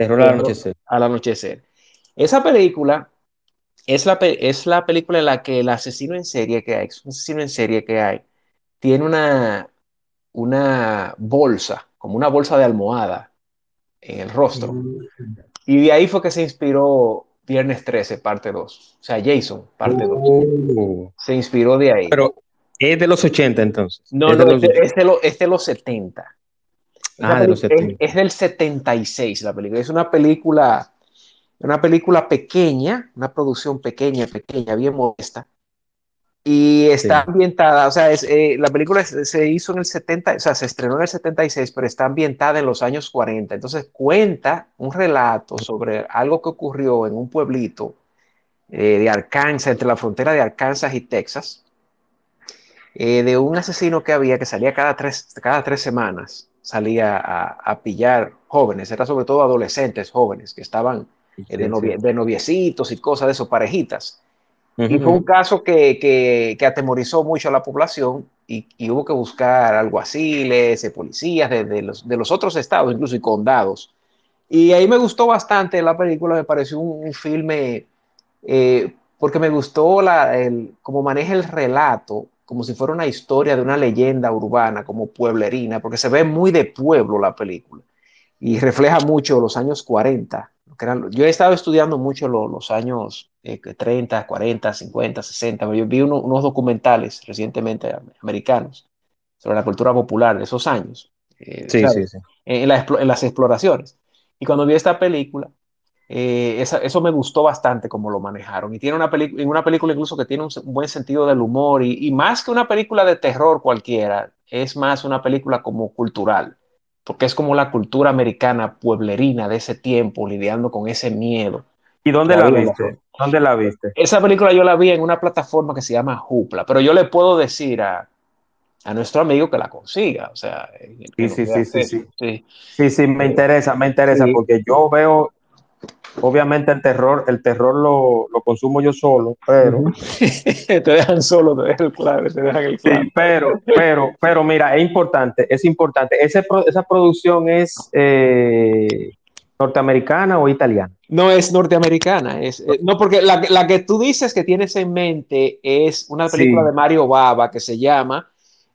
Terror al anochecer. Al anochecer. Esa película es la, es la película en la que el asesino en serie que hay, un asesino en serie que hay, tiene una, una bolsa, como una bolsa de almohada en el rostro. Mm. Y de ahí fue que se inspiró Viernes 13, parte 2. O sea, Jason, parte 2. Se inspiró de ahí. Pero es de los 80 entonces. No, no, es, de los, es de los 70. Ah, de los 70. Es, es, del 76 la película. Es una película, una película pequeña, una producción pequeña, pequeña, bien modesta. Y está ambientada, o sea, es, eh, la película se hizo en el 70, o sea, se estrenó en el 76, pero está ambientada en los años 40. Entonces cuenta un relato sobre algo que ocurrió en un pueblito eh, de Arkansas, entre la frontera de Arkansas y Texas, eh, de un asesino que había que salía cada tres, cada tres semanas, salía a, pillar jóvenes, era sobre todo adolescentes jóvenes que estaban de, de noviecitos y cosas de eso, parejitas. Y fue un caso que, que, atemorizó mucho a la población y, hubo que buscar alguaciles, eh, policías de, de, los, de, los, otros estados, incluso y condados. Y ahí me gustó bastante la película, me pareció un, filme, eh, porque me gustó la, el, cómo maneja el relato, como si fuera una historia de una leyenda urbana, como pueblerina, porque se ve muy de pueblo la película y refleja mucho los años 40 yo he estado estudiando mucho los años 30, 40, 50, 60. Yo vi unos documentales recientemente americanos sobre la cultura popular de esos años. Eh, sí, sí, sí. En, las exploraciones. Y cuando vi esta película, eh, eso me gustó bastante como lo manejaron. Y tiene una, una película incluso que tiene un, buen sentido del humor y, y, más que una película de terror cualquiera, es más una película como cultural porque es como la cultura americana pueblerina de ese tiempo, lidiando con ese miedo. ¿Y dónde la viste? ¿Dónde la viste? Esa película yo la vi en una plataforma que se llama Jupla, pero yo le puedo decir a, a nuestro amigo que la consiga, o sea... Sí, sí, sí, sí, sí, sí. Sí, me interesa, me interesa, porque yo veo, Obviamente el terror, el terror lo, lo consumo yo solo, pero... te dejan solo, te dejan el clave, te dejan el clave. Sí, pero, pero, pero mira, es importante, es importante. Ese, esa producción es eh, norteamericana o italiana? No es norteamericana, es, eh, no, porque la, la, que tú dices que tienes en mente es una película de Mario Baba que se llama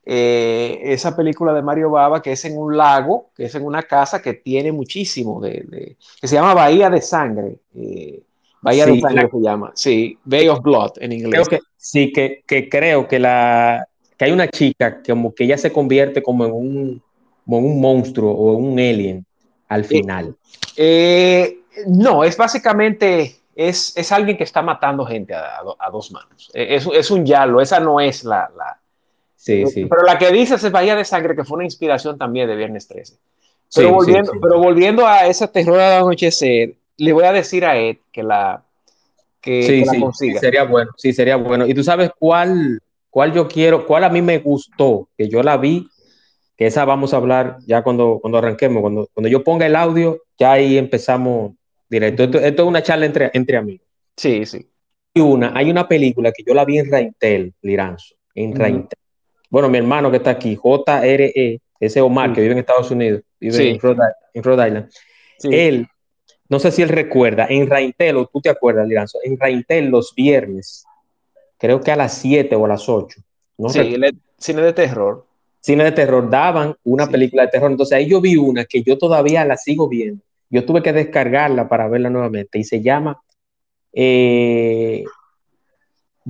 eh, esa película de Mario Baba que es en un lago, que es en una casa que tiene muchísimo de, que se llama Bahía de Sangre. Eh, Bahía de Sangre se llama, sí, Bay of Blood en inglés. que, sí, que, que, creo que la que hay una chica que como que ella se convierte como en un, como un monstruo o un alien al eh, final. no, es básicamente es, es, alguien que está matando gente a, a, dos manos. Es, es, un yalo, esa no es la, la Sí, sí. Pero la que dices es Bahía de Sangre, que fue una inspiración también de Viernes 13. Pero, volviendo, pero volviendo a ese terror de anochecer, le voy a decir a Ed que la, que, la consiga. sería bueno, sí, sería bueno. Y tú sabes cuál, cuál yo quiero, cuál a mí me gustó, que yo la vi, que esa vamos a hablar ya cuando, cuando arranquemos, cuando, cuando yo ponga el audio, ya ahí empezamos directo. Esto, es una charla entre, entre amigos. Sí, sí. Hay una, hay una película que yo la vi en Raintel, Liranzo, en uh bueno, mi hermano que está aquí, JRE, ese Omar que vive en Estados Unidos, vive en, Rhode, Island, él, no sé si él recuerda, en Raintel, o tú te acuerdas, Liranzo, en Raintel los viernes, creo que a las 7 o a las 8. No sí, cine de terror. Cine de terror, daban una película de terror. Entonces ahí yo vi una que yo todavía la sigo viendo. Yo tuve que descargarla para verla nuevamente y se llama eh,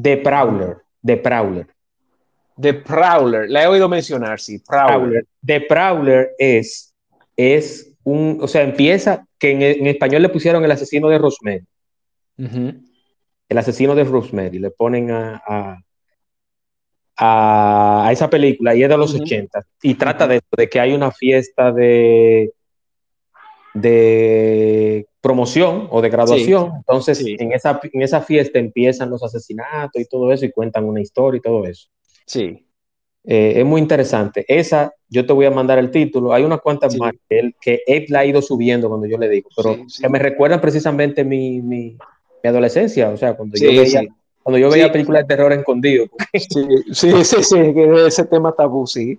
The Prowler. The Prowler. The Prowler, la he oído mencionar, sí, Prowler. The Prowler es, es un, o sea, empieza que en, español le pusieron el asesino de Rosemary. El asesino de Rosemary, le ponen a, a, esa película y es de los 80 y trata de, de que hay una fiesta de, de promoción o de graduación. Entonces, En, esa, en esa fiesta empiezan los asesinatos y todo eso y cuentan una historia y todo eso. Sí. Eh, es muy interesante. Esa, yo te voy a mandar el título. Hay unas cuantas más que él, que la ha ido subiendo cuando yo le digo, pero que me recuerdan precisamente mi, mi, adolescencia. O sea, cuando yo veía, cuando yo veía películas de terror escondido. Sí, sí, sí, sí, ese tema tabú, sí.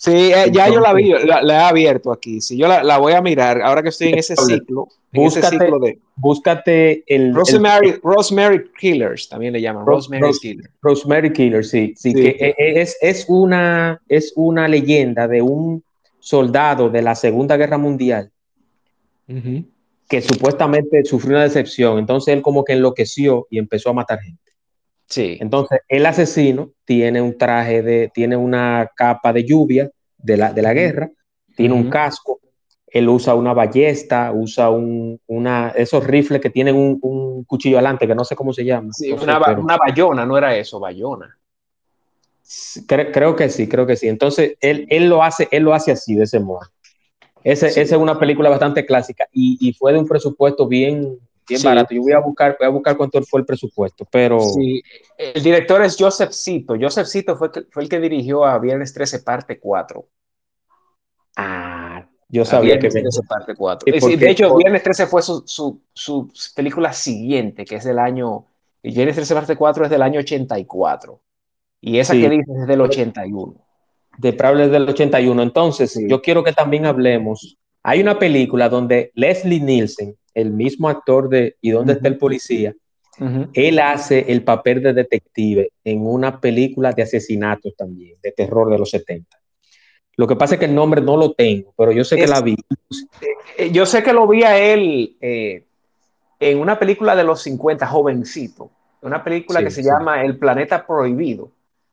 Sí, eh, ya yo la vi, la, he abierto aquí. Sí, yo la, voy a mirar ahora que estoy en ese ciclo. búscate, de, búscate el Rosemary, Killers, también le llaman. Rosemary Killers. Rosemary Killers, sí. Sí, que e, e, es, es, una, es una leyenda de un soldado de la Segunda Guerra Mundial que supuestamente sufrió una decepción. Entonces él como que enloqueció y empezó a matar gente. Sí. Entonces el asesino tiene un traje de, tiene una capa de lluvia de la, de la guerra, tiene un casco, él usa una ballesta, usa un, una, esos rifles que tienen un, cuchillo adelante, que no sé cómo se llama. Sí, una, bayona, no era eso, bayona. Creo, que sí, creo que sí. Entonces, él, él, lo hace, él lo hace así, de ese modo. Esa es una película bastante clásica y, fue de un presupuesto bien, bien barato. Yo voy a buscar, voy a buscar cuánto fue el presupuesto, pero... Sí. El director es Joseph Cito. Joseph Cito fue, fue el que dirigió a Viernes 13, parte 4. Ah, yo sabía Viernes que... 13, parte 4. de hecho, Viernes 13 fue su, su, su, película siguiente, que es del año... Viernes 13, parte 4 es del año 84. Y esa que dices es del 81 de Prowler del 81. Entonces, yo quiero que también hablemos. Hay una película donde Leslie Nielsen, el mismo actor de ¿Y dónde está el policía? Él hace el papel de detective en una película de asesinatos también, de terror de los 70. Lo que pasa es que el nombre no lo tengo, pero yo sé que la vi. Eh, yo sé que lo vi a él eh, en una película de los 50, jovencito. Una película que se llama El Planeta Prohibido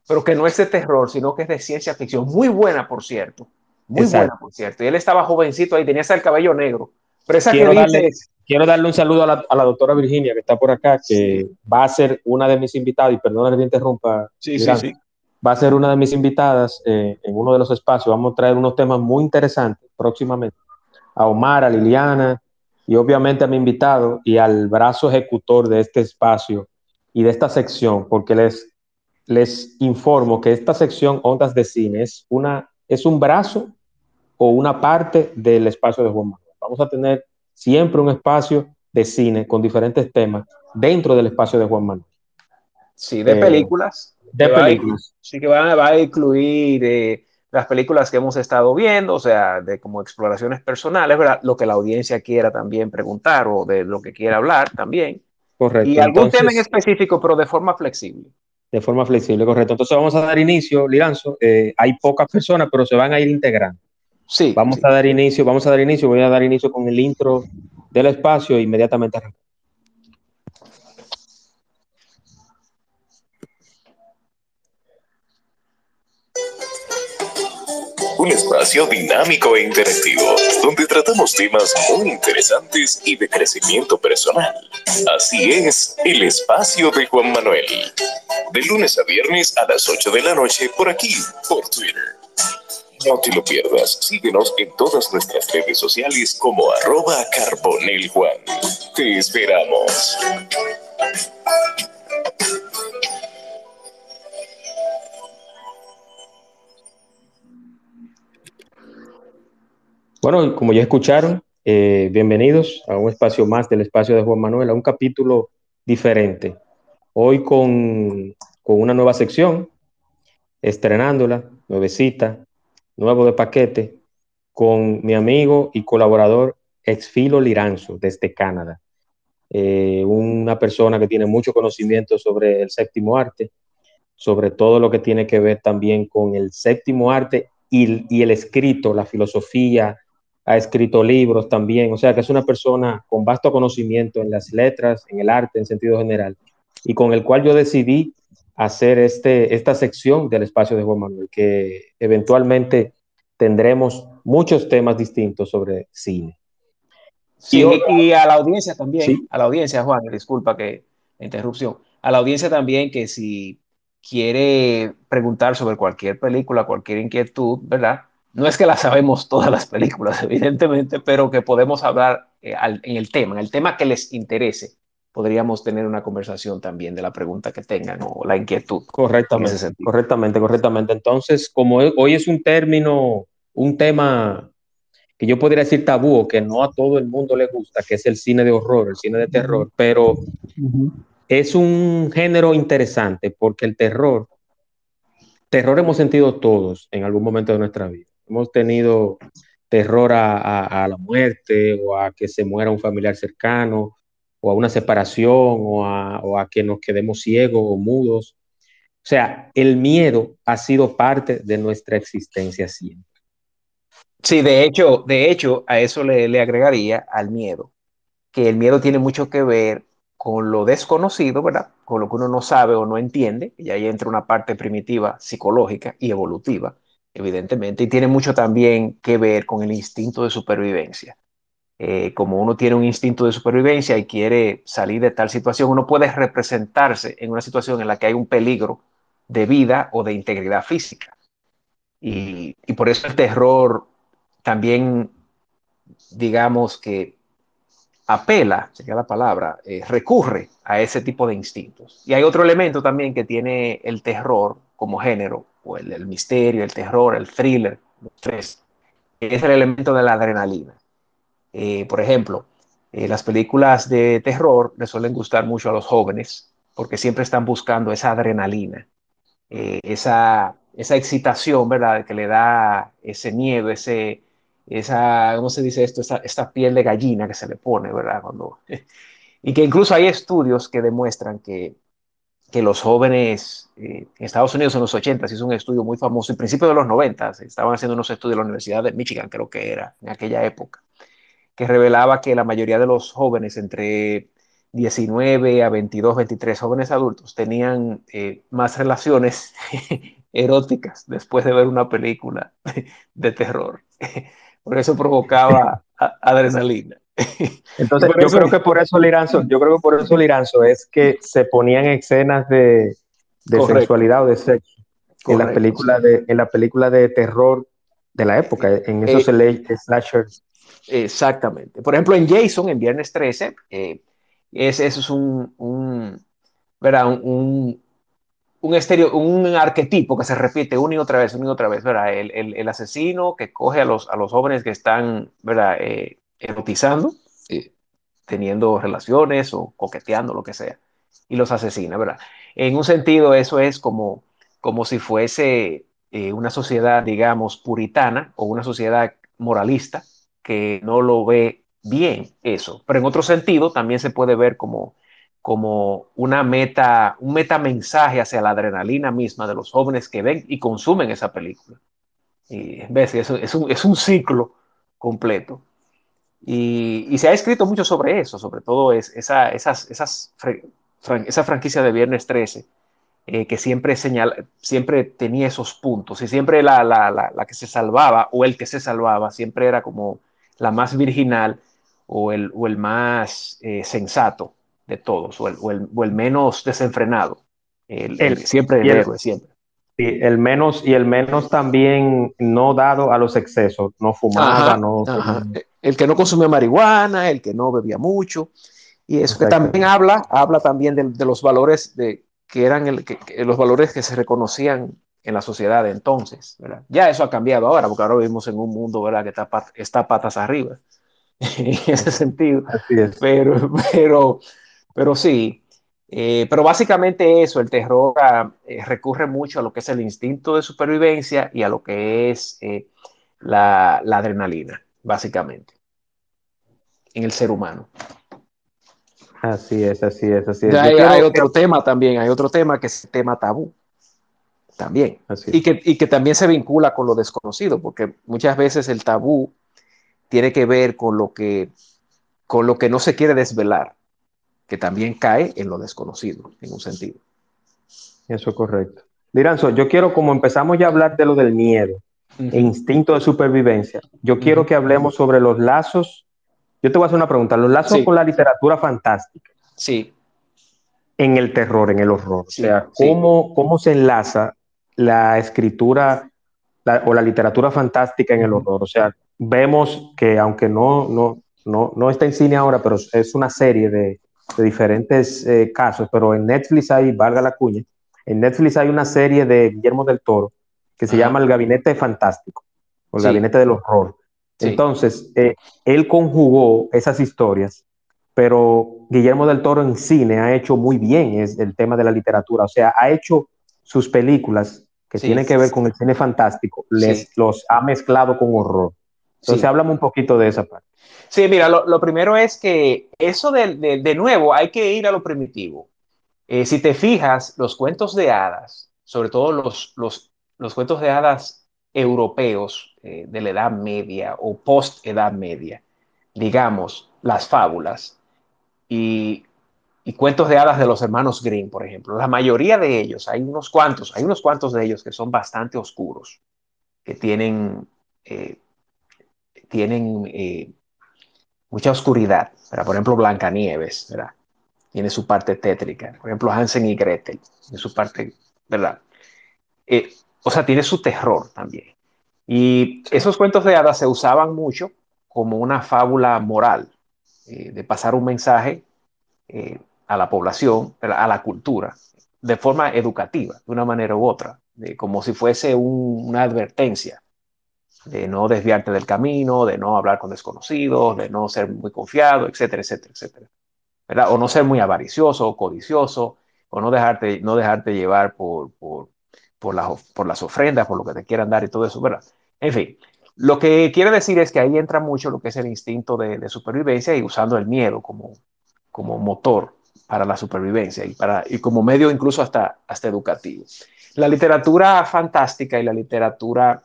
pero que no es de terror, sino que es de ciencia ficción. Muy buena, por cierto. Muy buena, por cierto. Y él estaba jovencito ahí, tenía hasta el cabello negro. Pero esa quiero, darle, quiero darle un saludo a la, doctora Virginia, que está por acá, que va a ser una de mis invitadas, y perdona que te interrumpa. Sí, sí, sí. Va a ser una de mis invitadas eh, en uno de los espacios. Vamos a traer unos temas muy interesantes próximamente. A Omar, a Liliana y obviamente a mi invitado y al brazo ejecutor de este espacio y de esta sección, porque les les informo que esta sección Ondas de Cine es, una, es un brazo o una parte del espacio de Juan Manuel. Vamos a tener siempre un espacio de cine con diferentes temas dentro del espacio de Juan Manuel. Sí, de eh, películas. De películas. sí, que va, va a incluir eh, las películas que hemos estado viendo, o sea, de como exploraciones personales, ¿verdad? Lo que la audiencia quiera también preguntar o de lo que quiera hablar también. Correcto. Y algún tema en específico, pero de forma flexible. De forma flexible, correcto. Entonces vamos a dar inicio, Liranzo. Eh, hay pocas personas, pero se van a ir integrando. Sí. Vamos a dar inicio, vamos a dar inicio. Voy a dar inicio con el intro del espacio e inmediatamente un espacio dinámico e interactivo, donde tratamos temas muy interesantes y de crecimiento personal. Así es, el espacio de Juan Manuel. De lunes a viernes a las 8 de la noche por aquí, por Twitter. No te lo pierdas, síguenos en todas nuestras redes sociales como arroba carboneljuan. Te esperamos. Bueno, como ya escucharon, eh, bienvenidos a un espacio más del espacio de Juan Manuel, a un capítulo diferente. Hoy con, con una nueva sección, estrenándola, nuevecita, nuevo de paquete, con mi amigo y colaborador Exfilo Liranzo desde Canadá. Eh, una persona que tiene mucho conocimiento sobre el séptimo arte, sobre todo lo que tiene que ver también con el séptimo arte y, y el escrito, la filosofía, ha escrito libros también, o sea que es una persona con vasto conocimiento en las letras, en el arte en sentido general, y con el cual yo decidí hacer este, esta sección del espacio de Juan Manuel, que eventualmente tendremos muchos temas distintos sobre cine. Sí, y, a la audiencia también, a la audiencia, Juan, disculpa que la interrupción, a la audiencia también que si quiere preguntar sobre cualquier película, cualquier inquietud, ¿verdad? no es que la sabemos todas las películas, evidentemente, pero que podemos hablar eh, en el tema, en el tema que les interese. Podríamos tener una conversación también de la pregunta que tengan o la inquietud. Correctamente, correctamente, correctamente. Entonces, como hoy es un término, un tema que yo podría decir tabú o que no a todo el mundo le gusta, que es el cine de horror, el cine de terror, pero es un género interesante porque el terror terror hemos sentido todos en algún momento de nuestra vida. Hemos tenido terror a, la muerte o a que se muera un familiar cercano o a una separación o a, que nos quedemos ciegos o mudos. O sea, el miedo ha sido parte de nuestra existencia siempre. Sí, de hecho, de hecho, a eso le, le agregaría al miedo, que el miedo tiene mucho que ver con lo desconocido, ¿verdad? Con lo que uno no sabe o no entiende, y ahí entra una parte primitiva psicológica y evolutiva, evidentemente, y tiene mucho también que ver con el instinto de supervivencia. Eh, como uno tiene un instinto de supervivencia y quiere salir de tal situación, uno puede representarse en una situación en la que hay un peligro de vida o de integridad física. Y, por eso el terror también, digamos que apela, sería la palabra, eh, recurre a ese tipo de instintos. Y hay otro elemento también que tiene el terror como género, o el, misterio, el terror, el thriller, es el elemento de la adrenalina. Eh, por ejemplo, eh, las películas de terror le suelen gustar mucho a los jóvenes porque siempre están buscando esa adrenalina, esa, esa excitación, ¿verdad? Que le da ese miedo, ese, esa, ¿cómo se dice esto? Esta, piel de gallina que se le pone, ¿verdad? Cuando, y que incluso hay estudios que demuestran que, que los jóvenes eh, en Estados Unidos en los 80 se hizo un estudio muy famoso, en principio de los 90 estaban haciendo unos estudios en la Universidad de Michigan, creo que era, en aquella época, que revelaba que la mayoría de los jóvenes entre 19 a 22, 23 jóvenes adultos tenían eh, más relaciones eróticas después de ver una película de terror. Por eso provocaba adrenalina. Entonces, yo creo que por eso Liranzo, yo creo que por eso Liranzo es que se ponían escenas de, sexualidad o de sexo en la película de en la película de terror de la época, en esos eh, slashers. Exactamente. Por ejemplo, en Jason, en Viernes 13, eh, eso es un, un, un, un, estereo, un arquetipo que se repite una y otra vez, una y otra vez, ¿verdad? El, el, el asesino que coge a los, a los jóvenes que están, ¿verdad? Eh, erotizando, eh, teniendo relaciones o coqueteando, lo que sea, y los asesina, ¿verdad? En un sentido, eso es como, como si fuese eh, una sociedad, digamos, puritana o una sociedad moralista que no lo ve bien eso. Pero en otro sentido, también se puede ver como como una meta, un metamensaje hacia la adrenalina misma de los jóvenes que ven y consumen esa película. Y ves, eso es un, es un ciclo completo. Y, y, se ha escrito mucho sobre eso, sobre todo es, esa, esas, esas, esa franquicia de Viernes 13, eh, que siempre, señala, siempre tenía esos puntos y siempre la, la, la, la, que se salvaba o el que se salvaba siempre era como la más virginal o el, o el más eh, sensato de todos, o el, o el, menos desenfrenado. El, siempre el, héroe, siempre. Sí, el menos, y el menos también no dado a los excesos, no fumaba, no. El que no consumía marihuana, el que no bebía mucho. Y eso que también habla, habla también de, los valores de, que eran el, que, los valores que se reconocían en la sociedad de entonces. ¿verdad? Ya eso ha cambiado ahora, porque ahora vivimos en un mundo ¿verdad? que está, está patas arriba, en ese sentido. Pero, pero, pero sí, eh, pero básicamente eso, el terror ah, eh, recurre mucho a lo que es el instinto de supervivencia y a lo que es eh, la, adrenalina, básicamente, en el ser humano. Así es, así es, así es. Hay, otro tema también, hay otro tema que es el tema tabú, también, y que, y que también se vincula con lo desconocido, porque muchas veces el tabú tiene que ver con lo que, con lo que no se quiere desvelar que también cae en lo desconocido, en un sentido. Eso es correcto. Liranzo, yo quiero, como empezamos ya a hablar de lo del miedo, e instinto de supervivencia, yo quiero que hablemos sobre los lazos. Yo te voy a hacer una pregunta, los lazos con la literatura fantástica. Sí. En el terror, en el horror. o sea, ¿cómo, ¿cómo se enlaza la escritura o la literatura fantástica en el horror? O sea, vemos que aunque no, no, no, no está en cine ahora, pero es una serie de, de diferentes eh, casos, pero en Netflix hay, valga la cuña, en Netflix hay una serie de Guillermo del Toro que se llama El Gabinete Fantástico, o El Gabinete del Horror. Entonces, eh, él conjugó esas historias, pero Guillermo del Toro en cine ha hecho muy bien es el tema de la literatura, o sea, ha hecho sus películas, que tiene que ver con el cine fantástico, les, los ha mezclado con horror. Entonces, háblame un poquito de esa parte. Sí, mira, lo, primero es que eso de, de, nuevo hay que ir a lo primitivo. Eh, si te fijas, los cuentos de hadas, sobre todo los, los, los cuentos de hadas europeos eh, de la Edad Media o post-Edad Media, digamos, las fábulas y, y, cuentos de hadas de los hermanos Grimm, por ejemplo, la mayoría de ellos, hay unos cuantos, hay unos cuantos de ellos que son bastante oscuros, que tienen, eh, tienen mucha oscuridad. Por ejemplo, Blancanieves, ¿verdad? Tiene su parte tétrica. Por ejemplo, Hansen y Gretel, tiene su parte, ¿verdad? Eh, o sea, tiene su terror también. Y esos cuentos de hadas se usaban mucho como una fábula moral, eh, de pasar un mensaje eh, a la población, a la cultura, de forma educativa, de una manera u otra, como si fuese una advertencia de no desviarte del camino, de no hablar con desconocidos, de no ser muy confiado, etcétera, etcétera, etcétera. ¿verdad? O no ser muy avaricioso codicioso, o no dejarte, no dejarte llevar por, por, por, por las ofrendas, por lo que te quieran dar y todo eso, ¿verdad? En fin, lo que quiere decir es que ahí entra mucho lo que es el instinto de, supervivencia y usando el miedo como, como motor para la supervivencia y, para, y como medio incluso hasta, hasta educativo. La literatura fantástica y la literatura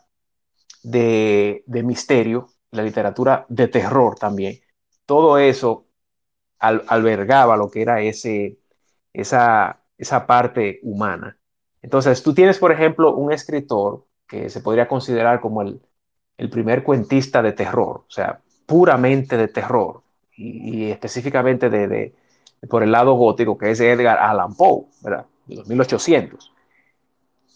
de, misterio, la literatura de terror también. Todo eso albergaba lo que era ese, esa, esa parte humana. Entonces, tú tienes, por ejemplo, un escritor que se podría considerar como el, primer cuentista de terror, o sea, puramente de terror, y, específicamente de, por el lado gótico, que es Edgar Allan Poe, ¿verdad? De los 1800.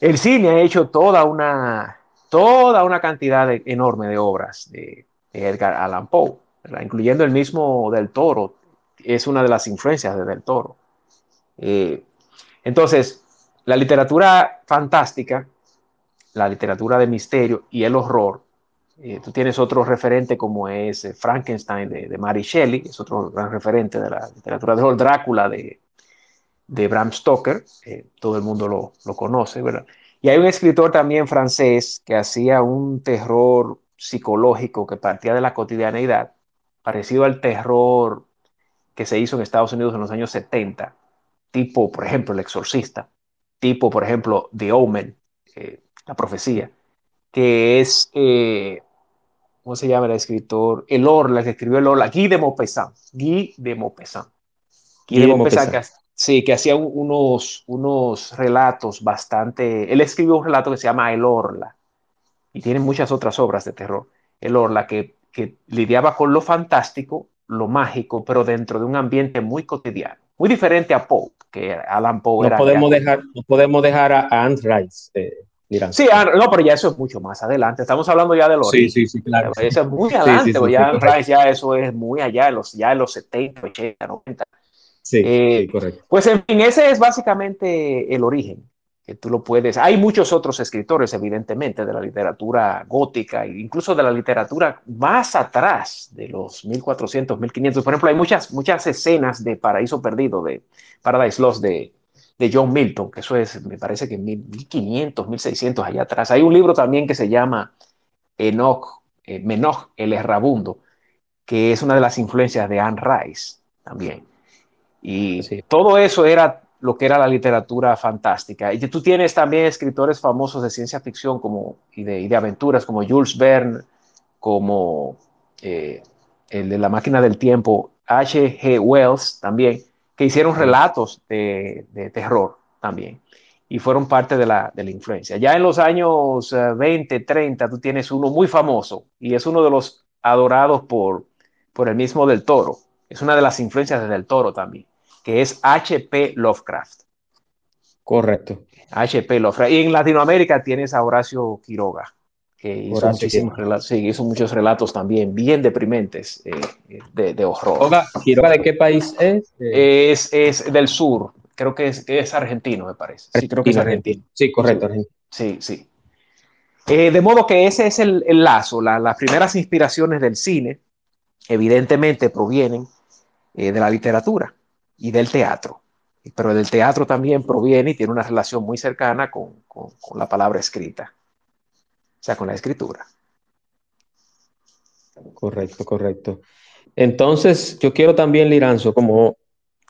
El cine ha hecho toda una, toda una cantidad enorme de obras de, Edgar Allan Poe, incluyendo el mismo Del Toro, es una de las influencias de Del Toro. Eh, entonces, la literatura fantástica, la literatura de misterio y el horror, eh, tú tienes otro referente como es eh, Frankenstein de, Mary Shelley, es otro gran referente de la literatura de horror, Drácula de, de Bram Stoker, todo el mundo lo, lo conoce, ¿verdad? Y hay un escritor también francés que hacía un terror psicológico que partía de la cotidianeidad, parecido al terror que se hizo en Estados Unidos en los años 70, tipo, por ejemplo, El Exorcista, tipo, por ejemplo, The Omen, eh, La Profecía, que es, eh, ¿cómo se llama el escritor? El Orla, que escribió el Orla, Guy de Maupassant, Guy de Maupassant. Guy, de Maupassant, Sí, que hacía unos, unos relatos bastante... Él escribió un relato que se llama El Orla y tiene muchas otras obras de terror. El Orla que, que lidiaba con lo fantástico, lo mágico, pero dentro de un ambiente muy cotidiano. Muy diferente a Poe, que Alan Poe no Podemos dejar, no podemos dejar a Anne Rice. Eh, sí, no, pero ya eso es mucho más adelante. Estamos hablando ya de lo Sí, sí, sí, claro. Eso es muy adelante, sí, ya Rice ya eso es muy allá, los, ya en los 70, 80, 90. Eh, sí, correcto. Pues en fin, ese es básicamente el origen, que tú lo puedes. Hay muchos otros escritores, evidentemente, de la literatura gótica incluso de la literatura más atrás de los 1400, 1500. Por ejemplo, hay muchas, muchas escenas de Paraíso Perdido, de Paradise Lost de, de John Milton, que eso es, me parece que 1500, 1600 allá atrás. Hay un libro también que se llama Enoch, eh, Menoch el Errabundo, que es una de las influencias de Anne Rice también. Y todo eso era lo que era la literatura fantástica. Y tú tienes también escritores famosos de ciencia ficción como, y, de, aventuras como Jules Verne, como eh, el de la máquina del tiempo, H.G. Wells también, que hicieron relatos de, terror también y fueron parte de la, de la, influencia. Ya en los años 20, eh, 30, tú tienes uno muy famoso y es uno de los adorados por, por el mismo del Toro. Es una de las influencias de del Toro también que es H.P. Lovecraft. Correcto. H.P. Lovecraft. Y en Latinoamérica tienes a Horacio Quiroga, que hizo, relatos, sí, hizo muchos relatos también bien deprimentes eh, de, horror. ¿Quiroga de qué país es? Es, es del sur, creo que es, es, argentino, me parece. Sí, creo que es argentino. Sí, correcto. Sí, sí. Eh, de modo que ese es el, el lazo. las primeras inspiraciones del cine, evidentemente, provienen eh, de la literatura y del teatro. pero el teatro también proviene y tiene una relación muy cercana con, con, la palabra escrita, sea, con la escritura. Correcto, correcto. Entonces, yo quiero también, Liranzo, como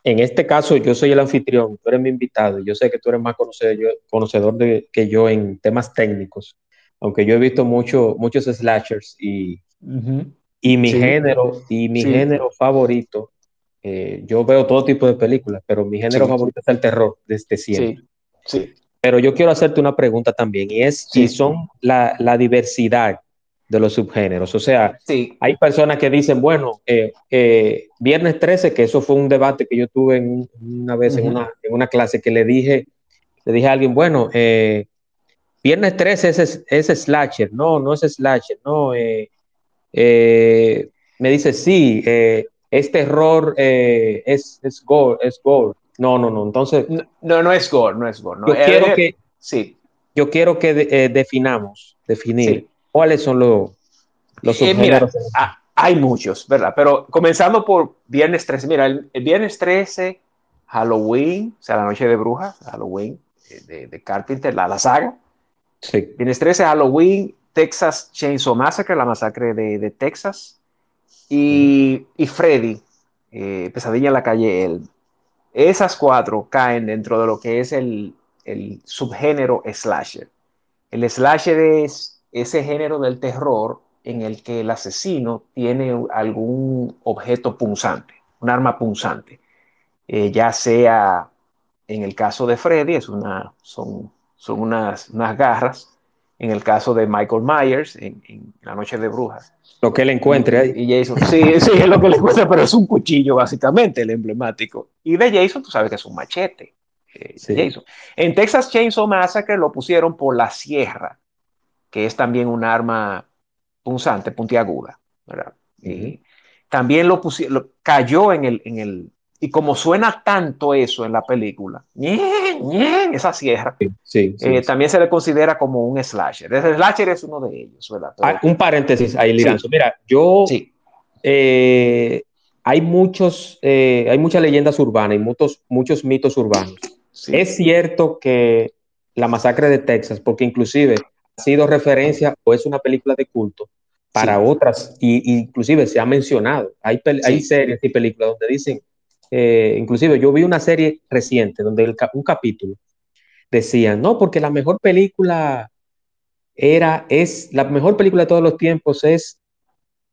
en este caso yo soy el anfitrión, tú eres mi invitado, y yo sé que tú eres más conocedor, conocedor de, que yo en temas técnicos, aunque yo he visto mucho, muchos slashers y, y mi género, y mi género favorito, eh, yo veo todo tipo de películas, pero mi género favorito es el terror desde siempre. Sí. Pero yo quiero hacerte una pregunta también, y es si son la, la diversidad de los subgéneros. O sea, sí. hay personas que dicen, bueno, eh, eh, Viernes 13, que eso fue un debate que yo tuve una vez en, una, en, una, clase, que le dije, le dije a alguien, bueno, eh, Viernes 13 es, es, slasher, no, no es slasher, no. me dice, sí, es terror, es, es gore, es gore. No, no, no, entonces... No, no, es gore, no es gore. Yo, quiero que, sí. yo quiero que definamos, definir ¿Cuáles son los, los eh, mira, ah, hay muchos, ¿verdad? Pero comenzando por Viernes 13. Mira, el, Viernes 13, Halloween, o sea, la noche de brujas, Halloween, eh, de, Carpenter, la, la saga. Sí. Viernes 13, Halloween, Texas Chainsaw Massacre, la masacre de, Texas. Y, y Freddy, eh, Pesadilla en la calle El. Esas cuatro caen dentro de lo que es el, subgénero slasher. El slasher es ese género del terror en el que el asesino tiene algún objeto punzante, un arma punzante, eh, ya sea en el caso de Freddy, es una, son, son unas, unas garras, en el caso de Michael Myers, en, La Noche de Brujas. Lo que él encuentre ahí. Y Jason, sí, sí, es lo que le encuentra, pero es un cuchillo, básicamente, el emblemático. Y de Jason, tú sabes que es un machete. Eh, Jason. En Texas Chainsaw Massacre lo pusieron por la sierra, que es también un arma punzante, puntiaguda. ¿verdad? Y también lo, pusieron, cayó en el, en el, y como suena tanto eso en la película, esa sierra, eh, también se le considera como un slasher. El slasher es uno de ellos. Ah, un paréntesis ahí, Liranzo. Mira, yo, eh, hay muchos, eh, hay muchas leyendas urbanas y muchos, muchos mitos urbanos. Es cierto que la masacre de Texas, porque inclusive ha sido referencia o es una película de culto para otras, y, inclusive se ha mencionado, hay, hay series y películas donde dicen, eh, inclusive yo vi una serie reciente donde un capítulo decía, no, porque la mejor película era, es, la mejor película de todos los tiempos es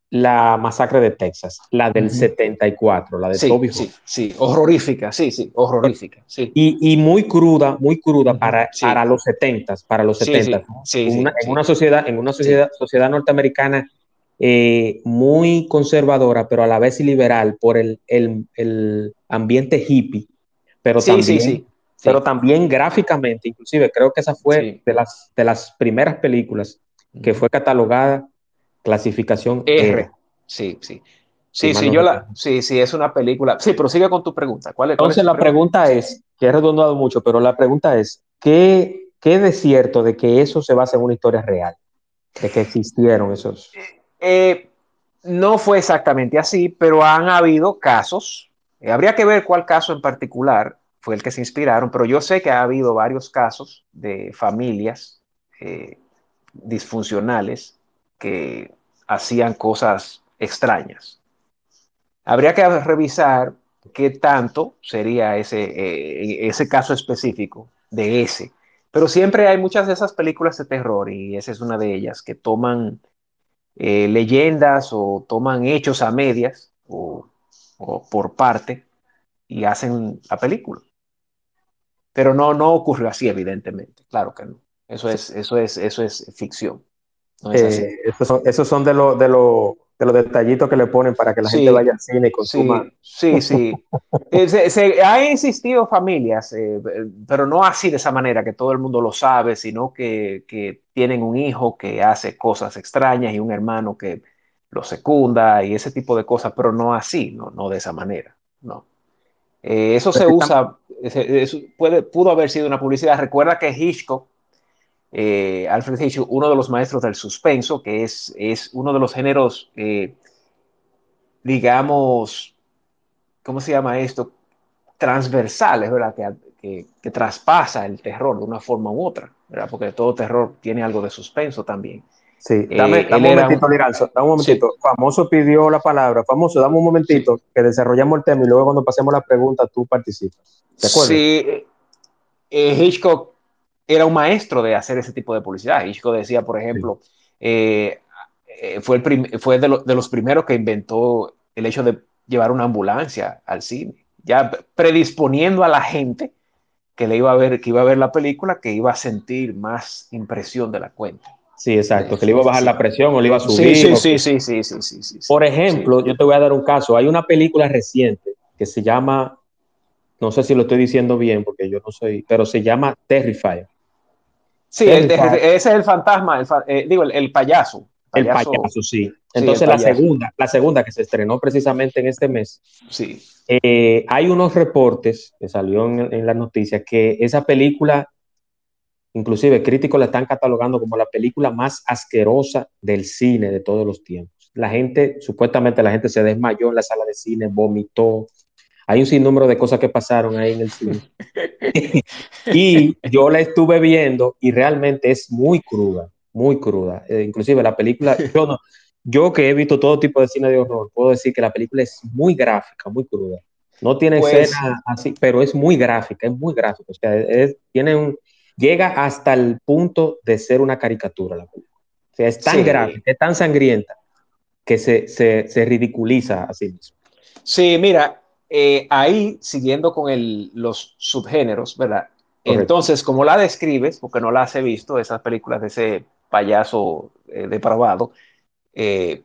la masacre de Texas, la del 74, la de Toby Sí, sí, horrorífica, sí, sí, horrorífica, sí. Y, muy cruda, muy cruda para, para los 70, para los 70. en, una, en una sociedad, en una sociedad, sociedad norteamericana eh, muy conservadora, pero a la vez liberal por el, el, el ambiente hippie, pero también, pero también gráficamente, inclusive creo que esa fue de, las, de las primeras películas que fue catalogada clasificación R. Sí, sí. Sí, sí, yo la, sí, sí, es una película. Sí, pero sigue con tu pregunta. ¿Cuál, Entonces la pregunta? es, que he redondado mucho, pero la pregunta es, ¿qué, ¿qué de cierto de que eso se basa en una historia real? De que existieron esos. Eh, eh, no fue exactamente así, pero han habido casos. Eh, habría que ver cuál caso en particular fue el que se inspiraron, pero yo sé que ha habido varios casos de familias disfuncionales que hacían cosas extrañas. Habría que revisar qué tanto sería ese, eh, ese caso específico de ese. Pero siempre hay muchas de esas películas de terror y esa es una de ellas que toman eh, leyendas o toman hechos a medias o, por parte y hacen la película. Pero no, no ocurrió así, evidentemente. Claro que no. Eso es, eso es, eso es ficción. Eh, esos, son, de, de, los detallitos que le ponen para que la gente vaya al cine y consuma. Sí, sí. Eh, se, ha insistido familias, eh, pero no así de esa manera, que todo el mundo lo sabe, sino que, tienen un hijo que hace cosas extrañas y un hermano que lo secunda y ese tipo de cosas, pero no así, no, no de esa manera. No. eso se usa, puede, pudo haber sido una publicidad. Recuerda que Hitchcock eh, Alfred Hitchcock, uno de los maestros del suspenso, que es, es uno de los géneros, eh, digamos, ¿cómo se llama esto? transversales, ¿verdad? Que, que, traspasa el terror de una forma u otra, ¿verdad? Porque todo terror tiene algo de suspenso también. Sí, dame, un momentito, un... dame un momentito. Famoso pidió la palabra. Famoso, dame un momentito que desarrollamos el tema y luego cuando pasemos la pregunta tú participas. ¿De acuerdo? Sí, eh, Hitchcock era un maestro de hacer ese tipo de publicidad. Hitchcock decía, por ejemplo, eh, eh, fue, el fue de, de, los primeros que inventó el hecho de llevar una ambulancia al cine, ya predisponiendo a la gente que le iba a ver, que iba a ver la película, que iba a sentir más impresión de la cuenta. Sí, exacto, que le iba a bajar la presión o le iba a subir. Sí, sí, sí, sí, sí, sí, sí, Por ejemplo, yo te voy a dar un caso. Hay una película reciente que se llama, no sé si lo estoy diciendo bien porque yo no soy, pero se llama Terrifier. Sí, ese es el fantasma, eh, digo, el, payaso. El payaso, sí. Entonces la segunda, la segunda que se estrenó precisamente en este mes. Sí. Eh, hay unos reportes que salió en, en las noticias que esa película Inclusive críticos la están catalogando como la película más asquerosa del cine de todos los tiempos. La gente, supuestamente la gente se desmayó en la sala de cine, vomitó. Hay un sinnúmero de cosas que pasaron ahí en el cine. y yo la estuve viendo y realmente es muy cruda, muy cruda. Eh, inclusive la película, yo, no, yo que he visto todo tipo de cine de horror, puedo decir que la película es muy gráfica, muy cruda. No tiene pues escena así, pero es muy gráfica, es muy gráfica. O sea, tiene un, llega hasta el punto de ser una caricatura la película. O sea, es tan grave, es tan sangrienta que se, se, ridiculiza a sí mismo. Sí, mira, eh, ahí siguiendo con el, los subgéneros, ¿verdad? Entonces, como la describes, porque no las he visto, esas películas de ese payaso eh, depravado, eh,